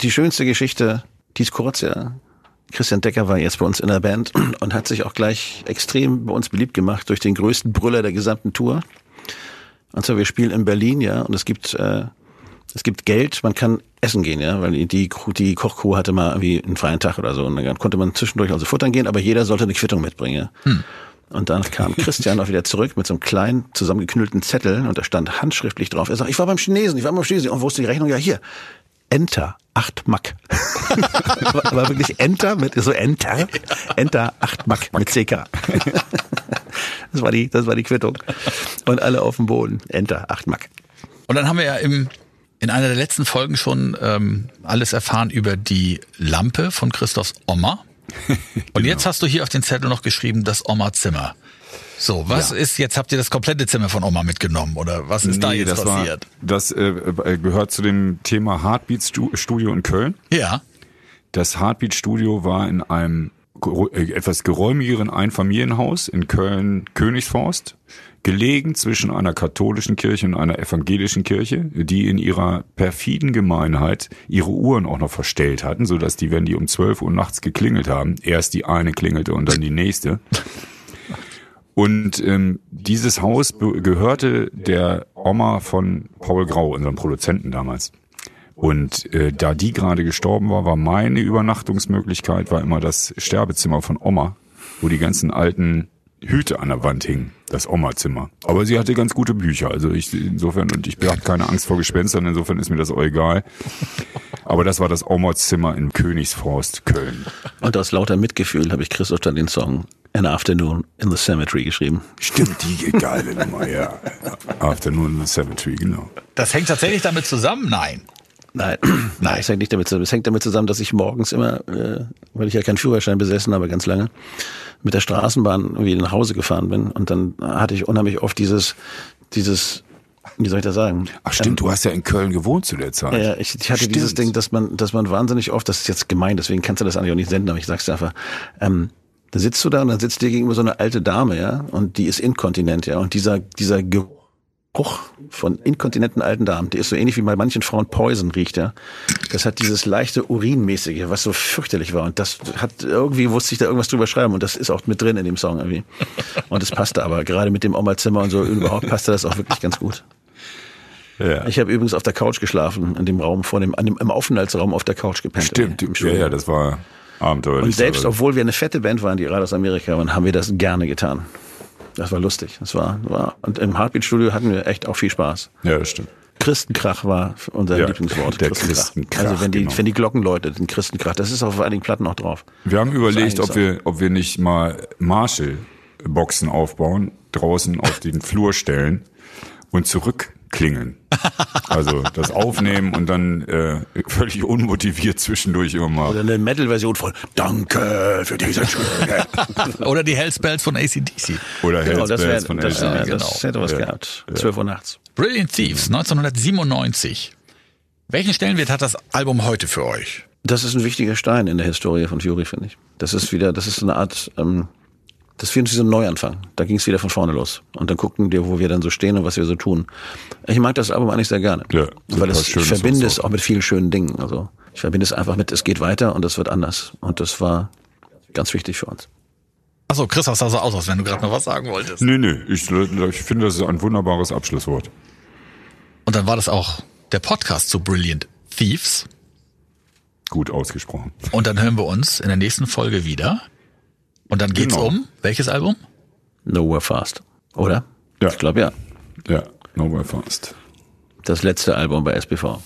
Die schönste Geschichte, die ist kurz, ja. Christian Decker war jetzt bei uns in der Band und hat sich auch gleich extrem bei uns beliebt gemacht durch den größten Brüller der gesamten Tour. Und zwar, wir spielen in Berlin, ja, und es gibt, äh, es gibt Geld, man kann essen gehen, ja, weil die, die Kochcrew hatte mal irgendwie einen freien Tag oder so und dann konnte man zwischendurch also futtern gehen, aber jeder sollte eine Quittung mitbringen. Hm. Und dann kam Christian auch wieder zurück mit so einem kleinen zusammengeknüllten Zettel und da stand handschriftlich drauf. Er sagt, ich war beim Chinesen, ich war beim Chinesen und wo ist die Rechnung? Ja, hier. Enter, 8 Mack. war, wirklich Enter mit so Enter, Enter 8 Mack mit CK. das war die, das war die Quittung. Und alle auf dem Boden. Enter 8 Mack. Und dann haben wir ja im, in einer der letzten Folgen schon ähm, alles erfahren über die Lampe von Christophs Oma. Und genau. jetzt hast du hier auf den Zettel noch geschrieben, das Oma-Zimmer. So, was ja. ist, jetzt habt ihr das komplette Zimmer von Oma mitgenommen oder was ist nee, da jetzt das passiert? War, das äh, äh, gehört zu dem Thema Heartbeat Studio in Köln. Ja. Das Heartbeat Studio war in einem äh, etwas geräumigeren Einfamilienhaus in Köln Königsforst, gelegen zwischen einer katholischen Kirche und einer evangelischen Kirche, die in ihrer perfiden Gemeinheit ihre Uhren auch noch verstellt hatten, so dass die, wenn die um 12 Uhr nachts geklingelt haben, erst die eine klingelte und dann die nächste. Und ähm, dieses Haus gehörte der Oma von Paul Grau, unserem Produzenten damals. Und äh, da die gerade gestorben war, war meine Übernachtungsmöglichkeit war immer das Sterbezimmer von Oma, wo die ganzen alten Hüte an der Wand hingen, das Oma-Zimmer. Aber sie hatte ganz gute Bücher, also ich insofern und ich habe keine Angst vor Gespenstern, insofern ist mir das auch egal. Aber das war das Oma-Zimmer in Königsforst, Köln. Und aus lauter Mitgefühl habe ich Christoph dann den Song An Afternoon in the Cemetery geschrieben. Stimmt, die geile Nummer, ja. Afternoon in the Cemetery, genau. Das hängt tatsächlich damit zusammen? Nein. Nein, nein, es hängt nicht damit zusammen. Es hängt damit zusammen, dass ich morgens immer, äh, weil ich ja keinen Führerschein besessen habe, ganz lange, mit der Straßenbahn irgendwie nach Hause gefahren bin. Und dann hatte ich unheimlich oft dieses, dieses, wie soll ich das sagen? Ach stimmt, ähm, du hast ja in Köln gewohnt zu der Zeit. Ja, ich, ich hatte stimmt. dieses Ding, dass man, dass man wahnsinnig oft, das ist jetzt gemein, deswegen kannst du das eigentlich auch nicht senden, aber ich sag's dir einfach, ähm, da sitzt du da und dann sitzt dir gegenüber so eine alte Dame, ja, und die ist inkontinent, ja, und dieser, dieser Geruch Geruch von inkontinenten alten Damen, der ist so ähnlich wie bei manchen Frauen Poison riecht, ja. Das hat dieses leichte Urinmäßige, was so fürchterlich war. Und das hat, irgendwie wusste ich da irgendwas drüber schreiben und das ist auch mit drin in dem Song irgendwie. Und es passte aber, gerade mit dem Oma-Zimmer und so, überhaupt passte das auch wirklich ganz gut. Ja. Ich habe übrigens auf der Couch geschlafen, in dem Raum vor dem, an dem im Aufenthaltsraum auf der Couch gepennt. Stimmt, im ja, ja, das war abenteuerlich. Und selbst, obwohl wir eine fette Band waren, die gerade aus Amerika waren, haben wir das gerne getan. Das war lustig. Das war, war und im Heartbeat-Studio hatten wir echt auch viel Spaß. Ja, das stimmt. Christenkrach war unser Ja, Lieblingswort. der Christenkrach, Also wenn die, genau. wenn die Glocken läuten, Christenkrach. Das ist auf einigen Platten noch drauf. Wir haben überlegt, ob wir, ob wir nicht mal Marshall-Boxen aufbauen, draußen auf den Flur stellen und zurückklingeln. Also das aufnehmen und dann äh, völlig unmotiviert zwischendurch immer mal. Oder eine Metal-Version von Danke für diese Schule. Oder die Hellspells von ACDC. Oder genau, das, wär, Hellspells von das, LCD. ja, genau. das hätte was Ja. gehabt. 12 Uhr nachts. Brilliant Thieves, 1997. Welchen Stellenwert hat das Album heute für euch? Das ist ein wichtiger Stein in der Historie von Fury, finde ich. Das ist wieder, das ist so eine Art, ähm, das wie so ein Neuanfang. Da ging es wieder von vorne los. Und dann gucken wir, wo wir dann so stehen und was wir so tun. Ich mag das Album eigentlich sehr gerne. Ja, weil es, ich verbinde es auch mit vielen schönen Dingen. Also ich verbinde es einfach mit, es geht weiter und es wird anders. Und das war ganz wichtig für uns. Achso, Chris, das sah so aus, als wenn du gerade noch was sagen wolltest. Nee, nee, ich, ich finde, das ist ein wunderbares Abschlusswort. Und dann war das auch der Podcast zu Brilliant Thieves. Gut ausgesprochen. Und dann hören wir uns in der nächsten Folge wieder. Und dann geht's Genau. um welches Album? Nowhere Fast. Oder? Ja. Ich glaube ja. Ja, Nowhere Fast. Das letzte Album bei SPV.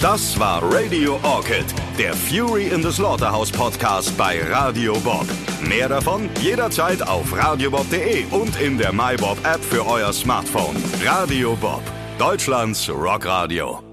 Das war Radio Orchid, der Fury in the Slaughterhouse Podcast bei Radio Bob. Mehr davon jederzeit auf radiobob.de und in der MyBob App für euer Smartphone. Radio Bob, Deutschlands Rockradio.